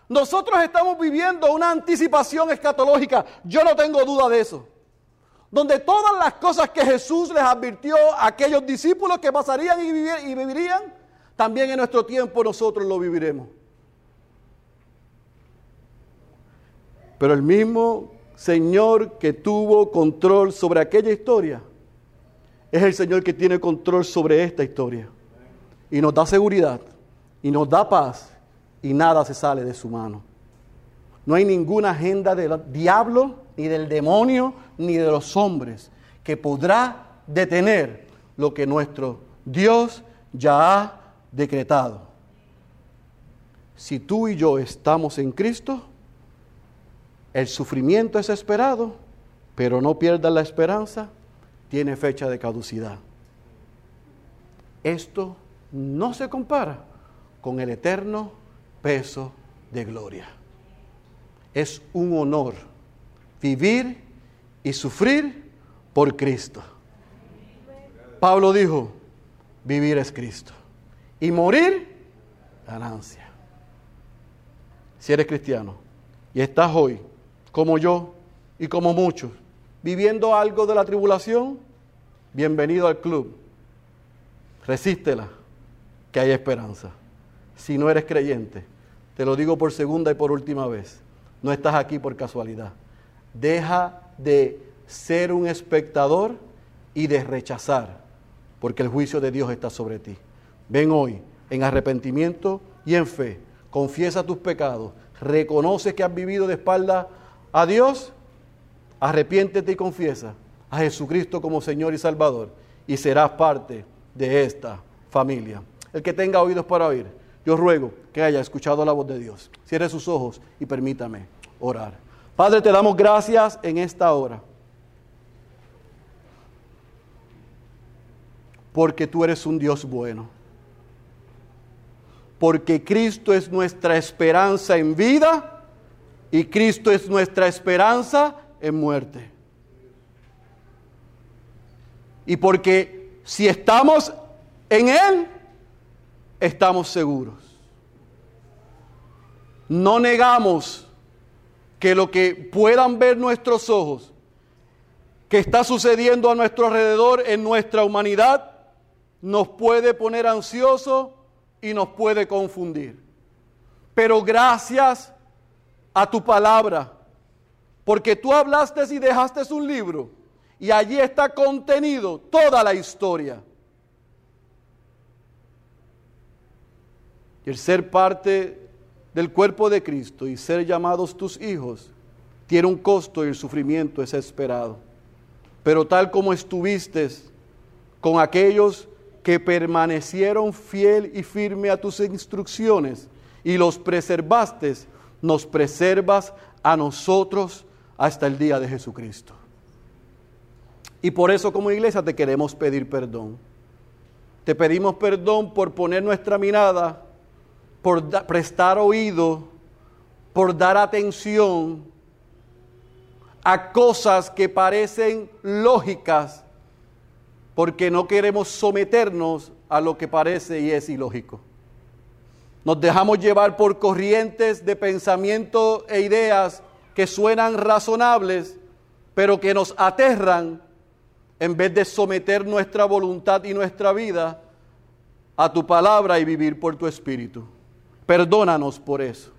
nosotros estamos viviendo una anticipación escatológica. Yo no tengo duda de eso. Donde todas las cosas que Jesús les advirtió a aquellos discípulos que pasarían y, y vivirían, también en nuestro tiempo nosotros lo viviremos. Pero el mismo Señor que tuvo control sobre aquella historia es el Señor que tiene control sobre esta historia y nos da seguridad y nos da paz y nada se sale de su mano. No hay ninguna agenda del diablo, ni del demonio, ni de los hombres que podrá detener lo que nuestro Dios ya ha decretado. Si tú y yo estamos en Cristo, el sufrimiento es esperado, pero no pierdas la esperanza, tiene fecha de caducidad. Esto no se compara con el eterno peso de gloria. Es un honor vivir y sufrir por Cristo. Pablo dijo, vivir es Cristo. Y morir, ganancia. Si eres cristiano y estás hoy, como yo y como muchos, viviendo algo de la tribulación, bienvenido al club. Resístela que hay esperanza. Si no eres creyente, te lo digo por segunda y por última vez, no estás aquí por casualidad. Deja de ser un espectador y de rechazar, porque el juicio de Dios está sobre ti. Ven hoy en arrepentimiento y en fe, confiesa tus pecados, reconoce que has vivido de espalda a Dios, arrepiéntete y confiesa a Jesucristo como Señor y Salvador y serás parte de esta familia. El que tenga oídos para oír, yo ruego que haya escuchado la voz de Dios. Cierre sus ojos y permítame orar. Padre, te damos gracias en esta hora. Porque tú eres un Dios bueno. porque Cristo es nuestra esperanza en vida y Cristo es nuestra esperanza en muerte. Y porque si estamos en Él, estamos seguros. No negamos que lo que puedan ver nuestros ojos, que está sucediendo a nuestro alrededor en nuestra humanidad, nos puede poner ansiosos y nos puede confundir. Pero gracias a tu palabra, porque tú hablaste y dejaste un libro y allí está contenido toda la historia. El ser parte del cuerpo de Cristo y ser llamados tus hijos tiene un costo y el sufrimiento es esperado. Pero tal como estuviste con aquellos que permanecieron fiel y firme a tus instrucciones y los preservaste, nos preservas a nosotros hasta el día de Jesucristo. Y por eso como iglesia te queremos pedir perdón. Te pedimos perdón por poner nuestra mirada, por prestar oído, por dar atención a cosas que parecen lógicas porque no queremos someternos a lo que parece y es ilógico. Nos dejamos llevar por corrientes de pensamiento e ideas que suenan razonables, pero que nos aterran en vez de someter nuestra voluntad y nuestra vida a tu palabra y vivir por tu espíritu. Perdónanos por eso.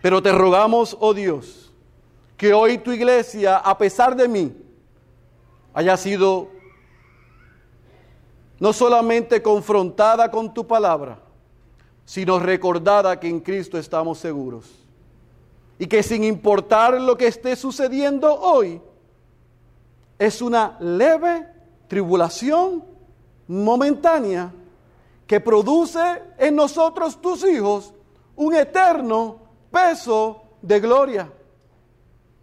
Pero te rogamos, oh Dios, que hoy tu iglesia, a pesar de mí, haya sido no solamente confrontada con tu palabra, sino recordada que en Cristo estamos seguros. Y que sin importar lo que esté sucediendo hoy, es una leve tribulación momentánea que produce en nosotros tus hijos un eterno peso de gloria.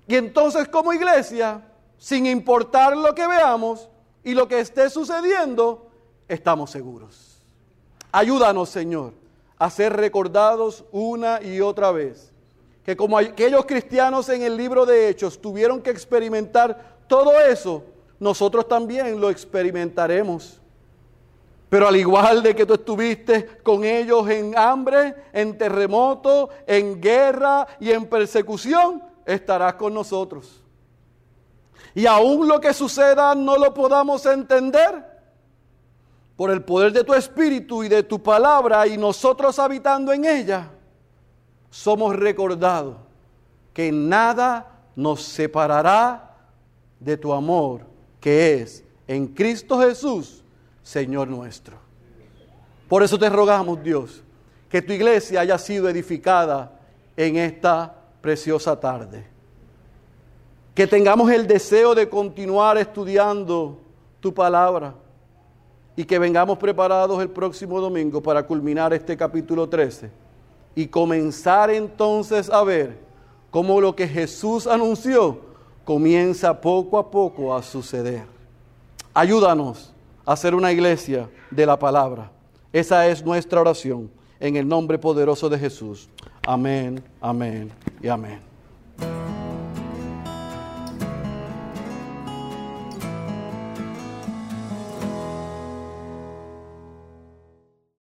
Y entonces como iglesia, sin importar lo que veamos y lo que esté sucediendo, estamos seguros. Ayúdanos, Señor, a ser recordados una y otra vez. Que como aquellos cristianos en el libro de Hechos tuvieron que experimentar todo eso, nosotros también lo experimentaremos. Pero al igual de que tú estuviste con ellos en hambre, en terremoto, en guerra y en persecución, estarás con nosotros. Y aún lo que suceda no lo podamos entender, por el poder de tu espíritu y de tu palabra y nosotros habitando en ella, somos recordados que nada nos separará de tu amor, que es en Cristo Jesús, Señor nuestro. Por eso te rogamos, Dios, que tu iglesia haya sido edificada en esta preciosa tarde. Que tengamos el deseo de continuar estudiando tu palabra y que vengamos preparados el próximo domingo para culminar este capítulo 13 y comenzar entonces a ver cómo lo que Jesús anunció comienza poco a poco a suceder. Ayúdanos a ser una iglesia de la palabra. Esa es nuestra oración en el nombre poderoso de Jesús. Amén, amén y amén.